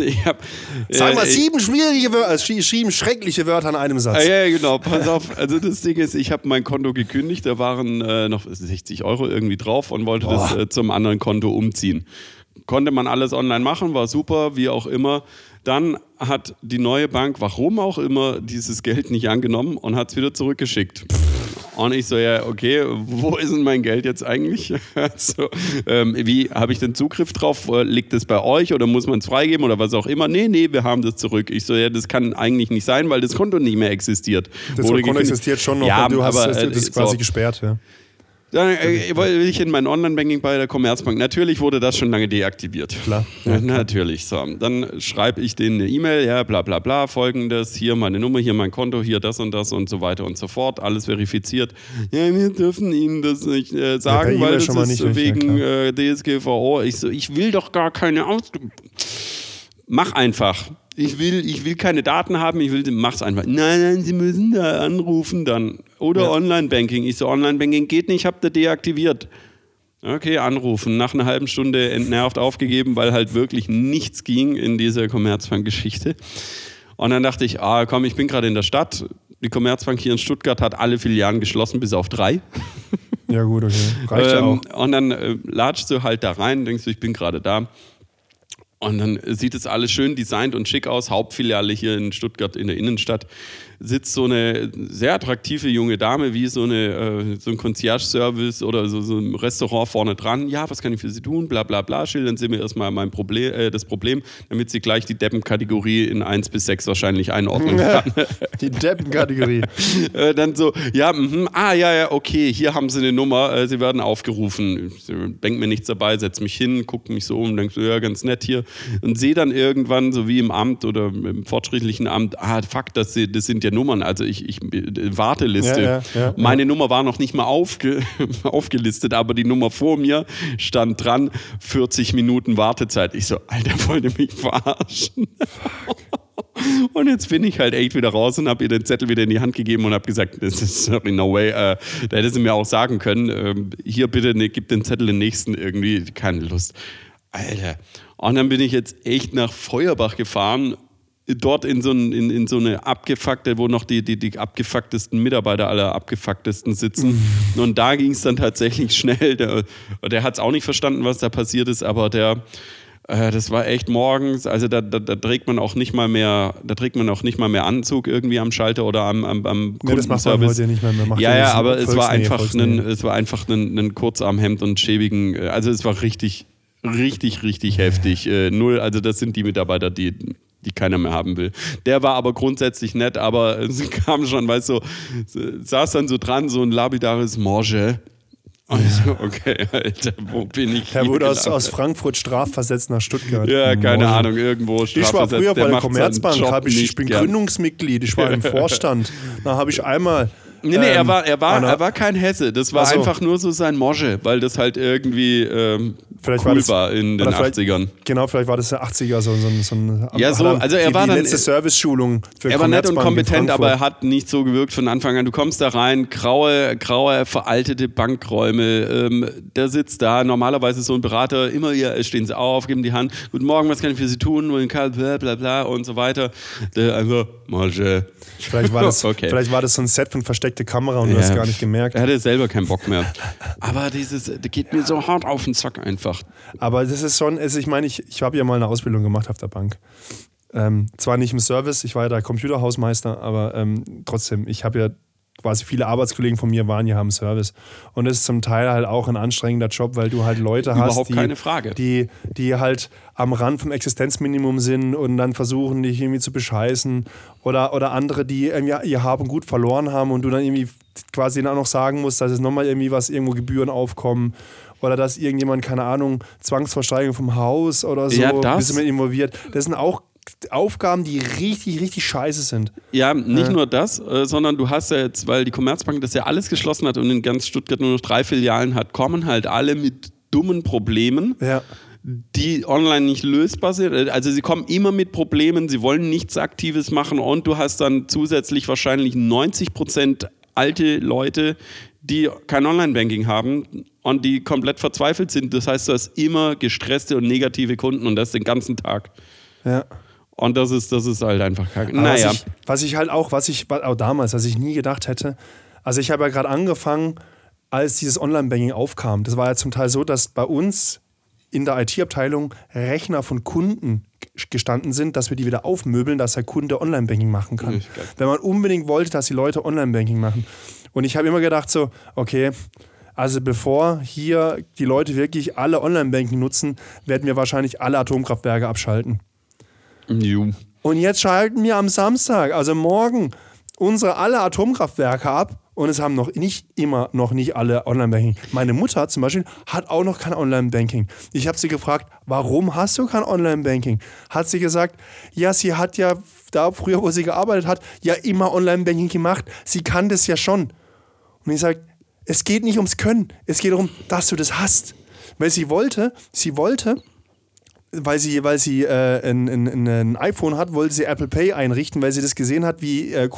du, ich hab, Sag mal äh, sieben schwierige Wörter, also sieben schreckliche Wörter an einem Satz. Ah, ja, ja, genau. Pass auf. Also das Ding ist, ich habe mein Konto gekündigt. Da waren äh, noch 60 Euro irgendwie drauf und wollte das äh, zum anderen Konto umziehen. Konnte man alles online machen, war super, wie auch immer. Dann hat die neue Bank, warum auch immer, dieses Geld nicht angenommen und hat es wieder zurückgeschickt. Und ich so, ja, okay, wo ist denn mein Geld jetzt eigentlich? [laughs] so, ähm, wie habe ich den Zugriff drauf? Äh, Liegt es bei euch oder muss man es freigeben oder was auch immer? Nee, nee, wir haben das zurück. Ich so, ja, das kann eigentlich nicht sein, weil das Konto nicht mehr existiert. Das Konto existiert schon noch, Ja, du hast aber, es, äh, das ist quasi so. gesperrt. Ja. Dann äh, will ich in mein Online-Banking bei der Commerzbank. Natürlich wurde das schon lange deaktiviert. Klar. Ja, natürlich. So. Dann schreibe ich denen eine E-Mail, ja, bla bla bla, folgendes, hier meine Nummer, hier mein Konto, hier das und das und so weiter und so fort. Alles verifiziert. Ja, wir dürfen Ihnen das nicht äh, sagen, per weil das ist nicht, ja, wegen äh, DSGVO. Ich so, ich will doch gar keine Aus... Mach einfach. Ich will, ich will keine Daten haben, ich will, mach's einfach. Nein, nein, Sie müssen da anrufen dann. Oder Ja. Online-Banking. Ich so, Online-Banking geht nicht, habt ihr deaktiviert. Okay, anrufen. Nach einer halben Stunde entnervt aufgegeben, weil halt wirklich nichts ging in dieser Commerzbank-Geschichte. Und dann dachte ich, ah komm, ich bin gerade in der Stadt. Die Commerzbank hier in Stuttgart hat alle Filialen geschlossen, bis auf drei. ja, gut, okay. Reicht ja Ähm, auch. und dann äh, latschst du halt da rein, denkst du, ich bin gerade da. Und dann sieht es alles schön designt und schick aus. Hauptfiliale hier in Stuttgart in der Innenstadt sitzt so eine sehr attraktive junge Dame, wie so, eine, äh, so ein Concierge-Service oder so, so ein Restaurant vorne dran. Ja, was kann ich für Sie tun? Bla bla bla. Schildern Sie mir erstmal mein Problem, äh, das Problem, damit sie gleich die Deppenkategorie in 1 bis 6 wahrscheinlich einordnen kann. [laughs] die Deppenkategorie. [laughs] äh, dann so, ja, mh, ah, ja, ja, okay, hier haben Sie eine Nummer, äh, Sie werden aufgerufen. Ich denk mir nichts dabei, setz mich hin, guck mich so um, denk so, ja, ganz nett hier. Und sehe dann irgendwann, so wie im Amt oder im fortschrittlichen Amt, ah, fuck, das, das sind ja Nummern, also ich, ich Warteliste. Ja, ja, ja, Meine Nummer war noch nicht mal aufge, [laughs] aufgelistet, aber die Nummer vor mir stand dran, 40 Minuten Wartezeit. Ich so, Alter, wollte mich verarschen. [laughs] Und jetzt bin ich halt echt wieder raus und habe ihr den Zettel wieder in die Hand gegeben und habe gesagt, das ist sorry, no way. Äh, da hätte sie mir auch sagen können, äh, hier bitte ne, gib den Zettel den nächsten irgendwie, keine Lust. Alter. Und dann bin ich jetzt echt nach Feuerbach gefahren dort in so, ein, in, in so eine abgefuckte, wo noch die, die, die abgefucktesten Mitarbeiter aller abgefucktesten sitzen. [laughs] Und da ging es dann tatsächlich schnell. Der, der hat es auch nicht verstanden, was da passiert ist, aber der, äh, das war echt morgens, also da, da, da, trägt man auch nicht mal mehr, da trägt man auch nicht mal mehr Anzug irgendwie am Schalter oder am, am, am nee, das macht man heute nicht mehr. Man ja, ja, aber es war einfach ein, es war einfach ein, ein Kurzarmhemd und schäbigen, äh, also es war richtig, richtig, richtig heftig. Äh, null, also das sind die Mitarbeiter, die die keiner mehr haben will. Der war aber grundsätzlich nett, aber [laughs] es kam schon, weißt du, so, saß dann so dran, so ein labidares Morge. Also, okay, Alter, wo bin ich? Der wurde aus, aus, Frankfurt strafversetzt nach Stuttgart. Ja, keine Morge. Ahnung, irgendwo strafversetzt. Ich war früher bei der, der Commerzbank, ich, ich bin gern. Gründungsmitglied, ich war im [laughs] Vorstand. Da habe ich einmal Nee, nee, er ähm, war, er war, er war kein Hesse. Das war so. einfach nur so sein Mosche, weil das halt irgendwie ähm, vielleicht cool war, das, war in den 80ern. Genau, vielleicht war das der 80er, so, so, so ein. Ja, so, also er die, war die dann. letzte Service-Schulung für Er war nett und kompetent, aber er hat nicht so gewirkt von Anfang an. Du kommst da rein, graue, graue, veraltete Bankräume. Ähm, der sitzt da, normalerweise so ein Berater, immer hier stehen sie auf, geben die Hand. Guten Morgen, was kann ich für Sie tun? Bla bla bla und so weiter. Der einfach, Mosche. Vielleicht war das, [laughs] okay. vielleicht war das so ein Set von versteckte Kamera und ja. du hast gar nicht gemerkt. Er hatte selber keinen Bock mehr. Aber dieses, das geht mir so hart auf den Zack einfach. Aber das ist schon, also ich meine, ich, ich habe ja mal eine Ausbildung gemacht auf der Bank. Ähm, zwar nicht im Service, ich war ja da Computerhausmeister, aber ähm, trotzdem, ich habe ja quasi viele Arbeitskollegen von mir waren ja im Service. Und es ist zum Teil halt auch ein anstrengender Job, weil du halt Leute hast, die, die, die halt am Rand vom Existenzminimum sind und dann versuchen, dich irgendwie zu bescheißen. Oder, oder andere, die irgendwie ihr Haben gut verloren haben und du dann irgendwie quasi dann auch noch sagen musst, dass es nochmal irgendwie was, irgendwo Gebühren aufkommen oder dass irgendjemand, keine Ahnung, Zwangsversteigerung vom Haus oder so, ja, das. bisschen mit involviert. Das sind auch Aufgaben, die richtig, richtig scheiße sind. Ja, nicht äh. nur das, äh, sondern du hast ja jetzt, weil die Commerzbank das ja alles geschlossen hat und in ganz Stuttgart nur noch drei Filialen hat, kommen halt alle mit dummen Problemen. Ja die online nicht lösbar sind. Also sie kommen immer mit Problemen, sie wollen nichts Aktives machen und du hast dann zusätzlich wahrscheinlich 90 Prozent alte Leute, die kein Online-Banking haben und die komplett verzweifelt sind. Das heißt, du hast immer gestresste und negative Kunden und das den ganzen Tag. Ja. Und das ist, das ist halt einfach kacke. Naja. Was ich, was ich, halt auch, was ich auch damals, was ich nie gedacht hätte, also ich habe ja gerade angefangen, als dieses Online-Banking aufkam. Das war ja zum Teil so, dass bei uns in der IT-Abteilung Rechner von Kunden gestanden sind, dass wir die wieder aufmöbeln, dass der Kunde Online-Banking machen kann. Wenn man unbedingt wollte, dass die Leute Online-Banking machen. Und ich habe immer gedacht so, okay, also bevor hier die Leute wirklich alle Online-Banking nutzen, werden wir wahrscheinlich alle Atomkraftwerke abschalten. Jo. Und jetzt schalten wir am Samstag, also morgen, unsere alle Atomkraftwerke ab und es haben noch nicht immer noch nicht alle Online-Banking. Meine Mutter zum Beispiel hat auch noch kein Online-Banking. Ich habe sie gefragt, warum hast du kein Online-Banking? Hat sie gesagt, ja, sie hat ja da früher, wo sie gearbeitet hat, ja immer Online-Banking gemacht. Sie kann das ja schon. Und ich sage, es geht nicht ums Können, es geht darum, dass du das hast. Weil sie wollte, sie wollte, weil sie, weil sie äh, ein, ein, ein, iPhone hat, wollte sie Apple Pay einrichten, weil sie das gesehen hat, wie äh, äh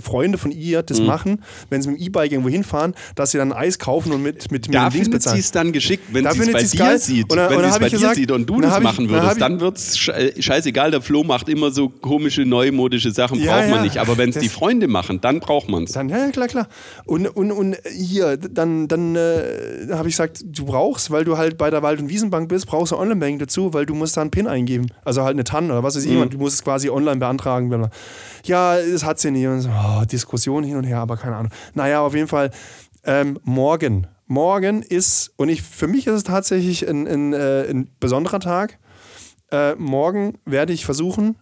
Freunde von ihr das mhm. machen, wenn sie mit dem E-Bike irgendwo hinfahren, dass sie dann Eis kaufen und mit, mit, mit da Dings bezahlen. Da findet sie es dann geschickt, wenn sie es bei dir geil. sieht. Und, wenn sie es bei dir gesagt, sieht und du das ich, machen würdest, dann, dann wird es äh, scheißegal. Der Flo macht immer so komische, neumodische Sachen, ja, braucht man ja. nicht. Aber wenn es die Freunde machen, dann braucht man es. Dann, ja, klar, klar. Und, und, und hier, dann, dann äh, habe ich gesagt, du brauchst, weil du halt bei der Wald- und Wiesenbank bist, brauchst du Online-Banking dazu, weil du musst da einen PIN eingeben. Also halt eine TAN oder was weiß ich. Mhm. Du musst es quasi online beantragen. Ja, es hat sie nicht. Und so, oh, Diskussion hin und her, aber keine Ahnung. Naja, auf jeden Fall ähm, morgen. Morgen ist, und ich, für mich ist es tatsächlich ein, ein, äh, ein besonderer Tag. Äh, morgen werde ich versuchen,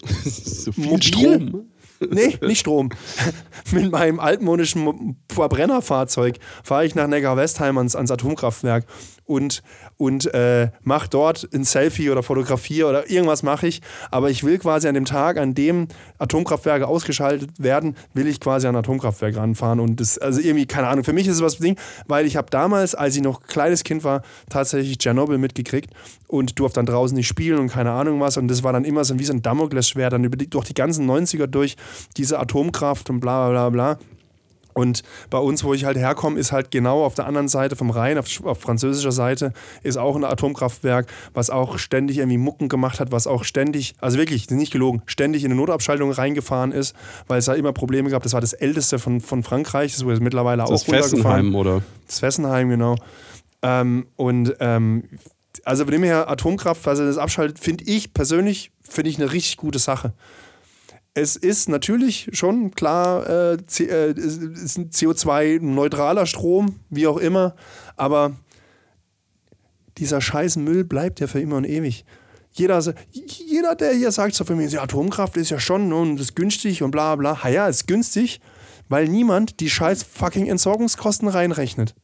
[laughs] so viel Mobil? Strom. Nee, nicht Strom. [laughs] Mit meinem altmodischen Mo- Verbrennerfahrzeug fahre ich nach Neckar-Westheim ans, ans Atomkraftwerk und, und äh, mache dort ein Selfie oder fotografiere oder irgendwas mache ich. Aber ich will quasi an dem Tag, an dem Atomkraftwerke ausgeschaltet werden, will ich quasi an Atomkraftwerk ranfahren. Und das, also irgendwie, keine Ahnung, für mich ist es was Ding, weil ich habe damals, als ich noch kleines Kind war, tatsächlich Tschernobyl mitgekriegt und durfte dann draußen nicht spielen und keine Ahnung was. Und das war dann immer so wie so ein Damoklesschwert, dann über die, durch die ganzen 90er durch diese Atomkraft und bla bla bla bla. Und bei uns, wo ich halt herkomme, ist halt genau auf der anderen Seite vom Rhein, auf, auf französischer Seite, ist auch ein Atomkraftwerk, was auch ständig irgendwie Mucken gemacht hat, was auch ständig, also wirklich, das nicht gelogen, ständig in eine Notabschaltung reingefahren ist, weil es da immer Probleme gab. Das war das älteste von, von Frankreich, das wurde mittlerweile Das auch ist Fessenheim, oder? das Fessenheim, genau. Ähm, und ähm, also von dem her Atomkraft, also das abschaltet, finde ich persönlich, finde ich eine richtig gute Sache. Es ist natürlich schon klar, äh, äh, ist ein CO2-neutraler Strom, wie auch immer, aber dieser scheiß Müll bleibt ja für immer und ewig. Jeder, jeder der hier sagt so für mich, ja, Atomkraft ist ja schon ne, und ist günstig und bla bla. Ha ja, ist günstig, weil niemand die scheiß fucking Entsorgungskosten reinrechnet.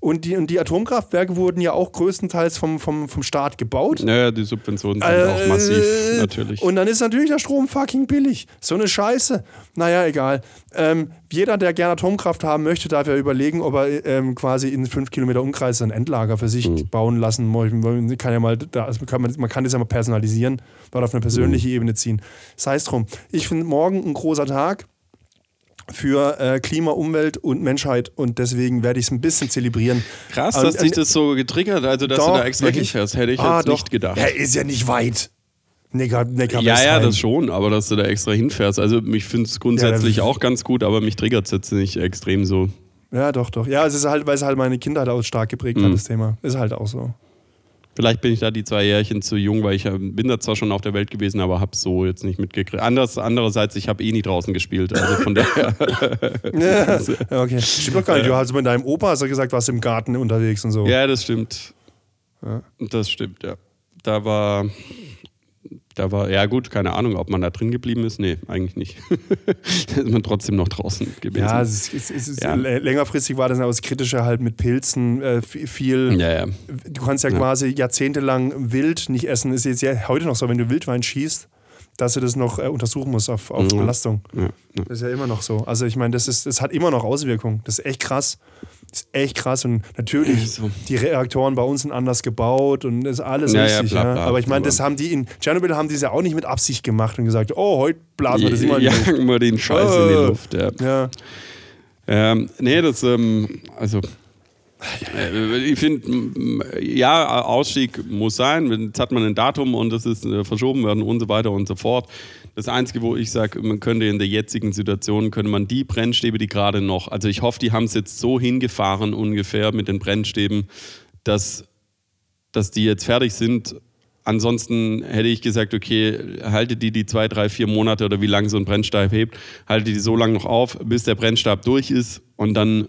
Und die, und die Atomkraftwerke wurden ja auch größtenteils vom, vom, vom Staat gebaut. Naja, die Subventionen sind auch massiv, Äh, natürlich. Und dann ist natürlich der Strom fucking billig. So eine Scheiße. Naja, egal. Ähm, jeder, der gerne Atomkraft haben möchte, darf ja überlegen, ob er ähm, quasi in fünf Kilometer Umkreis ein Endlager für sich Mhm. bauen lassen muss. Man kann ja mal, also man, kann das ja mal personalisieren oder auf eine persönliche Mhm. Ebene ziehen. Sei es drum. Ich finde morgen ein großer Tag für äh, Klima, Umwelt und Menschheit und deswegen werde ich es ein bisschen zelebrieren. Krass, Und- dass dich und- das so getriggert, also dass du Doch, da extra wirklich. hinfährst, hätte ich Ah, jetzt doch. nicht gedacht. Ja, ist ja nicht weit. Neckar, Neckar Ja, ja, das schon, aber dass du da extra hinfährst. Also ich finde es grundsätzlich Ja, auch ganz gut, aber mich triggert es jetzt nicht extrem so. Ja, doch, doch. Ja, es ist halt, weil es halt meine Kindheit auch stark geprägt Mhm. hat, das Thema. Ist halt auch so. Vielleicht bin ich da die zwei Jährchen zu jung, weil ich äh, bin da zwar schon auf der Welt gewesen, aber habe so jetzt nicht mitgekriegt. Anders, andererseits, ich habe eh nie draußen gespielt. Also von daher. [laughs] [laughs] Ja, okay. Stimmt doch gar nicht. Du hast mit deinem Opa hast du gesagt, warst im Garten unterwegs und so. ja, das stimmt. Das stimmt, ja. Da war. Da war, ja gut, keine Ahnung, ob man da drin geblieben ist. Nee, eigentlich nicht. [laughs] da ist man trotzdem noch draußen gewesen. Ja, es ist, es ist, Ja. längerfristig war das das Kritische halt mit Pilzen äh, viel. ja, ja. Du kannst ja, quasi jahrzehntelang wild nicht essen. Ist jetzt ja heute noch so, wenn du Wildwein schießt, dass du das noch äh, untersuchen musst auf, auf Mhm. Belastung. ja, ja. Das ist ja immer noch so. Also ich meine, das, ist, das hat immer noch Auswirkungen. Das ist echt krass. Das ist echt krass. Und natürlich, So. die Reaktoren bei uns sind anders gebaut und das ist alles Ja, ja, richtig. bla, ja. bla. Aber ich meine, das haben die in Tschernobyl haben die es ja auch nicht mit Absicht gemacht und gesagt, oh, heute blasen wir das immer in die Luft. [laughs] Jagen wir den Scheiß in die Oh. Luft. Ja. Ja. Ähm, nee, das, ähm, also, ich finde, ja, Ausstieg muss sein. Jetzt hat man ein Datum und das ist äh, verschoben werden und so weiter und so fort. Das Einzige, wo ich sage, man könnte in der jetzigen Situation, könnte man die Brennstäbe, die gerade noch, also ich hoffe, die haben es jetzt so hingefahren ungefähr mit den Brennstäben, dass, dass die jetzt fertig sind. Ansonsten hätte ich gesagt, okay, halte die die zwei, drei, vier Monate oder wie lange so ein Brennstab hebt, halte die so lange noch auf, bis der Brennstab durch ist und dann,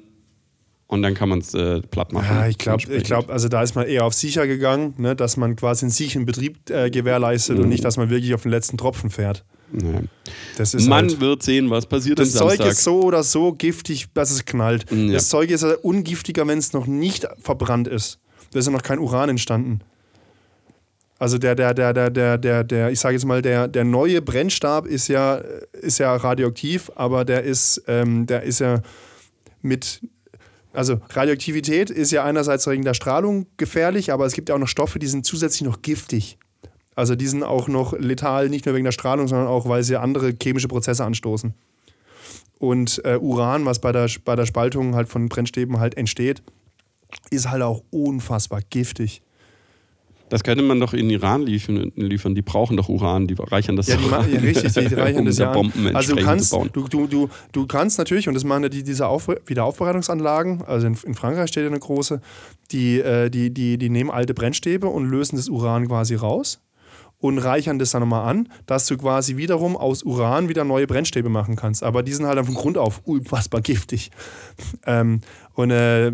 und dann kann man es äh, platt machen. Ja, ich glaube, ich Entsprechend. glaub, also da ist man eher auf sicher gegangen, ne, dass man quasi einen sicheren Betrieb äh, gewährleistet Mhm. und nicht, dass man wirklich auf den letzten Tropfen fährt. Ist Man halt, wird sehen, was passiert das Zeug Samstag. ist so oder so giftig, dass es knallt. Ja. Das Zeug ist ja ungiftiger, wenn es noch nicht verbrannt ist. Da ist ja noch kein Uran entstanden. Also der, der, der, der, der, der, der ich sage jetzt mal, der, der neue Brennstab ist ja, ist ja radioaktiv, aber der ist, ähm, der ist ja mit, also Radioaktivität ist ja einerseits wegen der Strahlung gefährlich, aber es gibt ja auch noch Stoffe, die sind zusätzlich noch giftig. Also die sind auch noch letal, nicht nur wegen der Strahlung, sondern auch, weil sie andere chemische Prozesse anstoßen. Und äh, Uran, was bei der, bei der Spaltung halt von Brennstäben halt entsteht, ist halt auch unfassbar giftig. Das könnte man doch in Iran liefern. liefern. Die brauchen doch Uran, die reichern das Ja, die, ma- ja richtig, die [laughs] reichern um das da ja. Bomben Also du kannst, du, du, du, du kannst natürlich, und das machen ja die, diese Auf, Wiederaufbereitungsanlagen, also in, in Frankreich steht ja eine große, die, äh, die, die, die nehmen alte Brennstäbe und lösen das Uran quasi raus und reichern das dann nochmal an, dass du quasi wiederum aus Uran wieder neue Brennstäbe machen kannst. Aber die sind halt dann von Grund auf unfassbar giftig. Ähm, und äh,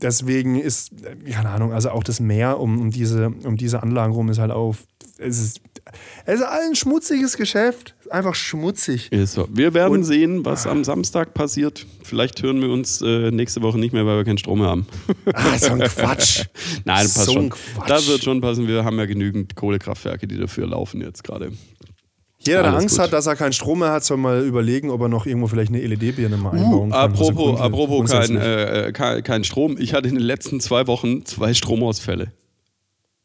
deswegen ist, keine Ahnung, also auch das Meer um, um, diese, um diese Anlagen rum ist halt auf. Es ist, es ist ein schmutziges Geschäft. Einfach schmutzig. Ist so. Wir werden Und- sehen, was am Samstag passiert. Vielleicht hören wir uns äh, nächste Woche nicht mehr, weil wir keinen Strom mehr haben. Ah, so ein Quatsch. [laughs] Nein, passt So schon. Quatsch. Das wird schon passen. Wir haben ja genügend Kohlekraftwerke, die dafür laufen jetzt gerade. Jeder, der Alles Angst gut. hat, dass er keinen Strom mehr hat, soll mal überlegen, ob er noch irgendwo vielleicht eine LED-Birne mal einbauen kann. Also Apropos, apropos kein, grundsätzlich. äh, kein, kein Strom. Ich hatte in den letzten zwei Wochen zwei Stromausfälle,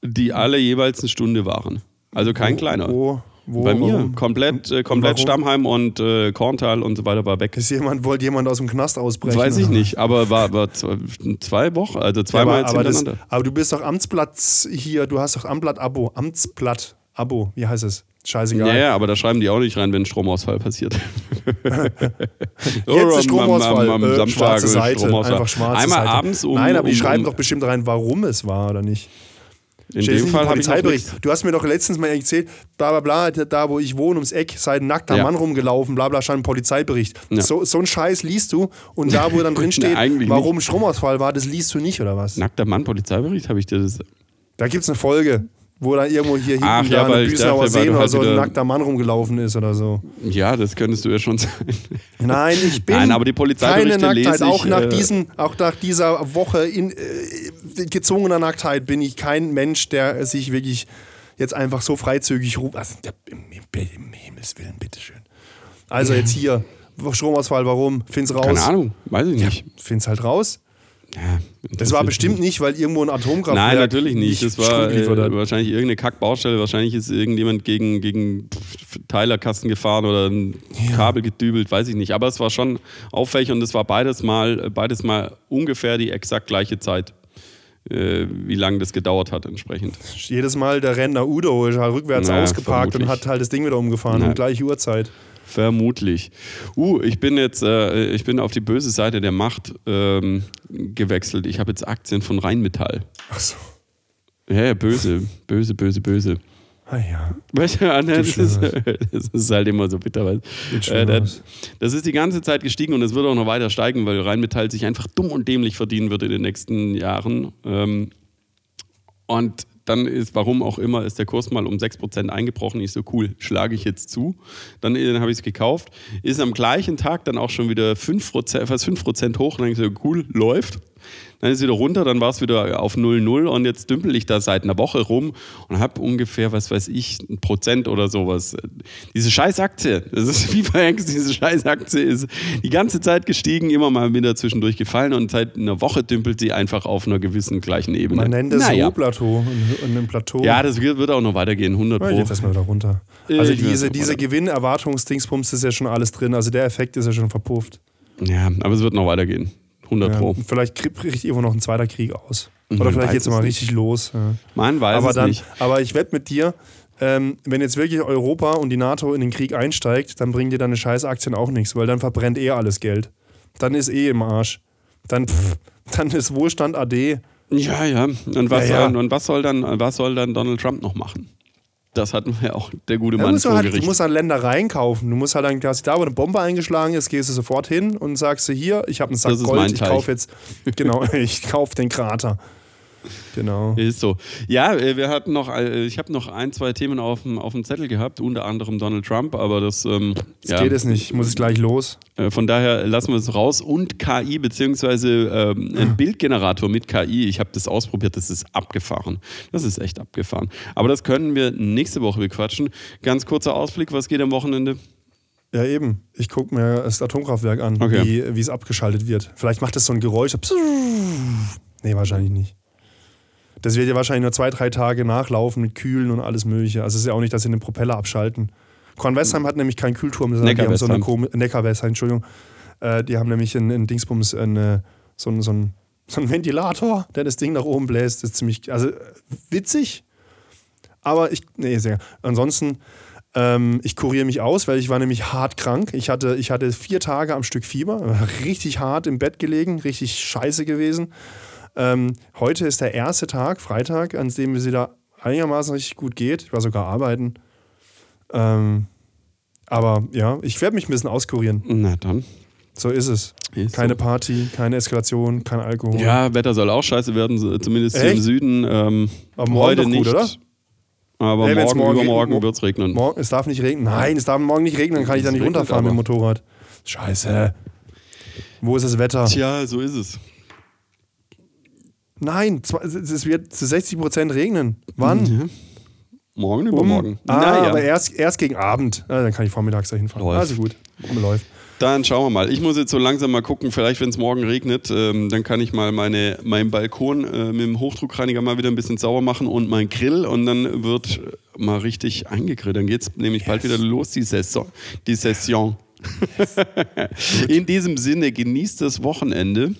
die alle jeweils eine Stunde waren. Also kein kleiner. Wo, wo, Bei mir warum? komplett, äh, komplett warum? Stammheim und äh, Korntal und so weiter war weg. Ist jemand, wollte jemand aus dem Knast ausbrechen? Weiß ich oder? nicht, aber war, war zwei, Wochen, also Ja, zweimal aber, jetzt aber, das, hintereinander. aber du bist doch Amtsblatt hier, du hast doch Amtsblatt-Abo. Amtsblatt-Abo, wie heißt es? Scheißegal. Ja, ja, aber da schreiben die auch nicht rein, wenn ein Stromausfall passiert. [laughs] Jetzt ist Stromausfall. Am, am, am Samstag schwarze ist Seite. Stromausfall. Einfach schwarze Einmal Seite. abends um. Nein, aber die um, schreiben um, doch bestimmt rein, warum es war oder nicht. In Steht dem nicht Fall habe ich nichts. Du hast mir doch letztens mal erzählt, bla bla bla, da wo ich wohne, ums Eck, sei ein nackter Ja. Mann rumgelaufen, bla bla, stand im Polizeibericht. Ja. So, so ein Scheiß liest du und da, wo dann [laughs] drin steht, warum Stromausfall war, das liest du nicht, oder was? Nackter Mann, Polizeibericht, habe ich dir das. Da gibt es eine Folge, wo da irgendwo hier hinten Ach ja, da weil Büsnauer dachte, Seen oder halt so ein wieder- nackter Mann rumgelaufen ist oder so. Ja, das könntest du ja schon sein. Nein, ich [laughs] bin Nein, aber die Polizeiberichte keine Nacktheit. ich, auch, nach äh, diesen, auch nach dieser Woche in äh, gezwungener Nacktheit bin ich kein Mensch, der sich wirklich jetzt einfach so freizügig ruft. Also, im, im, Im Himmels Willen, bitteschön. Also jetzt [laughs] hier, Stromausfall, warum? Find's raus. Keine Ahnung, weiß ich nicht. Find's halt raus. Ja, Das war bestimmt nicht, weil irgendwo ein Atomkraftwerk Nein, natürlich nicht. Das war äh, wahrscheinlich irgendeine Kackbaustelle. Wahrscheinlich ist irgendjemand gegen, gegen Teilerkasten gefahren oder ein Kabel gedübelt, weiß ich nicht. Aber es war schon auffällig und es war beides mal, beides mal ungefähr die exakt gleiche Zeit, äh, wie lange das gedauert hat entsprechend. Jedes Mal der Renner Udo ist halt rückwärts Naja, ausgeparkt und vermutlich. hat halt das Ding wieder umgefahren Ja. um gleiche Uhrzeit. Vermutlich. Uh, ich bin jetzt, äh, ich bin auf die böse Seite der Macht ähm, gewechselt. Ich habe jetzt Aktien von Rheinmetall. Ach so. Ja, böse, böse, böse, böse. Ah ja. Weißt du, ja, das, ist, [laughs] das ist halt immer so bitter. Äh, das ist die ganze Zeit gestiegen und es wird auch noch weiter steigen, weil Rheinmetall sich einfach dumm und dämlich verdienen wird in den nächsten Jahren. Ähm, und dann ist, warum auch immer, ist der Kurs mal um 6% eingebrochen. Ich so, cool, schlage ich jetzt zu. Dann, äh, dann habe ich es gekauft. Ist am gleichen Tag dann auch schon wieder 5%, fast 5% hoch. Und dann ich so, cool, läuft. Dann ist es wieder runter, dann war es wieder auf 0,0 und jetzt dümpel ich da seit einer Woche rum und habe ungefähr, was weiß ich, ein Prozent oder sowas. Diese Scheißaktie, das ist [laughs] wie verhext, diese Scheißaktie ist die ganze Zeit gestiegen, immer mal wieder zwischendurch gefallen und seit einer Woche dümpelt sie einfach auf einer gewissen gleichen Ebene. Man nennt das naja. Ruheplateau. Und ein Plateau. Ja, das wird, auch noch weitergehen, 100 Ja, Pro. jetzt erstmal wieder runter. Also ich diese, diese. Gewinnerwartungsdingsbums ist ja schon alles drin. Also der Effekt ist ja schon verpufft. Ja, aber es wird noch weitergehen, 100 Ja, Pro. vielleicht bricht irgendwo noch ein zweiter Krieg aus. Man Oder vielleicht geht es es mal nicht. richtig los. Ja. Man weiß Aber, es dann, nicht. aber ich wette mit dir, ähm, wenn jetzt wirklich Europa und die NATO in den Krieg einsteigt, dann bringen dir deine scheiß Aktien auch nichts, weil dann verbrennt eh alles Geld. Dann ist eh im Arsch. Dann, pff, dann ist Wohlstand AD. Ja, ja. Und was, Ja, ja. Und, und was soll dann, was soll dann Donald Trump noch machen? Das hat mir ja auch der gute Mann du, halt, du musst halt Länder reinkaufen. Du musst halt dann quasi da, wo eine Bombe eingeschlagen ist, gehst du sofort hin und sagst du hier, ich habe einen Sack Das Gold, ich kaufe jetzt, genau, [laughs] ich kaufe den Krater. Genau. Ist so. Ja, äh, wir hatten noch, äh, ich habe noch ein, zwei Themen auf dem, auf dem Zettel gehabt, unter anderem Donald Trump, aber das, ähm, Das ja, geht es nicht, ich muss es gleich los. äh, von daher lassen wir es raus. Und KI, beziehungsweise ähm, ein Bildgenerator mit KI, ich habe das ausprobiert, das ist abgefahren. Das ist echt abgefahren. Aber das können wir nächste Woche bequatschen. Ganz kurzer Ausblick, was geht am Wochenende? Ja, eben. Ich gucke mir das Atomkraftwerk an, Okay. wie, es abgeschaltet wird. Vielleicht macht es so ein Geräusch. so Nee, wahrscheinlich nicht. Das wird ja wahrscheinlich nur zwei, drei Tage nachlaufen mit Kühlen und alles Mögliche. Also es ist ja auch nicht, dass sie den Propeller abschalten. Kornwestheim hat nämlich keinen Kühlturm, sondern die haben so eine komische. Neckar-Westheim, Entschuldigung. Äh, die haben nämlich in, in Dingsbums eine, so, ein- so ein so ein Ventilator, der das Ding nach oben bläst. Das ist ziemlich, also witzig. Aber ich, nee, sehr. Ansonsten, ähm, ich kuriere mich aus, weil ich war nämlich hart krank. Ich hatte, ich hatte vier Tage am Stück Fieber, richtig hart im Bett gelegen, richtig scheiße gewesen. Ähm, heute ist der erste Tag, Freitag, an dem es wieder einigermaßen richtig gut geht. Ich war sogar arbeiten. Ähm, aber ja, ich werde mich ein bisschen auskurieren. Na dann. So ist es. Ist keine so. Party, keine Eskalation, kein Alkohol. Ja, Wetter soll auch scheiße werden, zumindest hier im Echt? Süden. Ähm, Aber morgen heute gut, nicht. oder? Aber Hey, morgen, morgen übermorgen wird es regnen. Morgen, es darf nicht regnen. Nein, es darf morgen nicht regnen, dann kann ich da nicht runterfahren mit dem aber. Motorrad. Scheiße. Wo ist das Wetter? Tja, so ist es. Nein, es wird zu 60% regnen. Wann? Ja. Morgen, übermorgen. Ah, naja. aber erst, erst gegen Abend. Ah, dann kann ich vormittags dahin fahren. Läuft. Also gut, läuft. Dann schauen wir mal. Ich muss jetzt so langsam mal gucken, vielleicht wenn es morgen regnet, ähm, dann kann ich mal meine, meinen Balkon äh, mit dem Hochdruckreiniger mal wieder ein bisschen sauber machen und mein Grill und dann wird mal richtig eingegrillt. Dann geht es nämlich bald wieder los, die Saison. Die Session. [laughs] In diesem Sinne, genießt das Wochenende.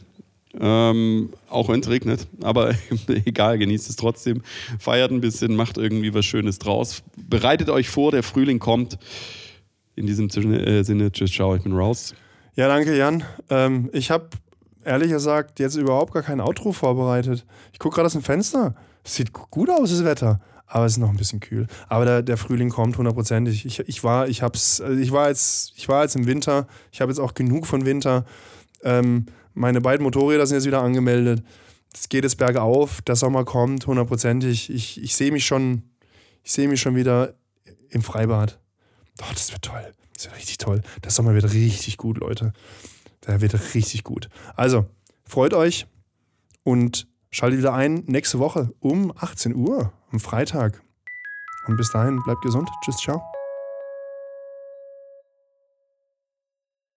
Ähm, auch wenn es regnet, aber [laughs] egal, genießt es trotzdem. Feiert ein bisschen, macht irgendwie was Schönes draus. Bereitet euch vor, der Frühling kommt. In diesem Sinne, äh, Sinne tschüss, ciao, ich bin raus. Ja, danke, Jan. Ähm, ich habe ehrlich gesagt jetzt überhaupt gar kein Outro vorbereitet. Ich gucke gerade aus dem Fenster. Sieht gu- gut aus, das Wetter. Aber es ist noch ein bisschen kühl. Aber der, der Frühling kommt hundertprozentig. Ich, ich, war, ich, hab's, also ich, war jetzt, ich war jetzt im Winter. Ich habe jetzt auch genug von Winter. Ähm, meine beiden Motorräder sind jetzt wieder angemeldet. Es geht jetzt bergauf. Der Sommer kommt hundertprozentig. Ich, ich sehe mich schon, ich sehe mich schon wieder im Freibad. Oh, das wird toll. Das wird richtig toll. Der Sommer wird richtig gut, Leute. Der wird richtig gut. Also, freut euch und schaltet wieder ein nächste Woche um 18 Uhr am Freitag. Und bis dahin, bleibt gesund. Tschüss, ciao.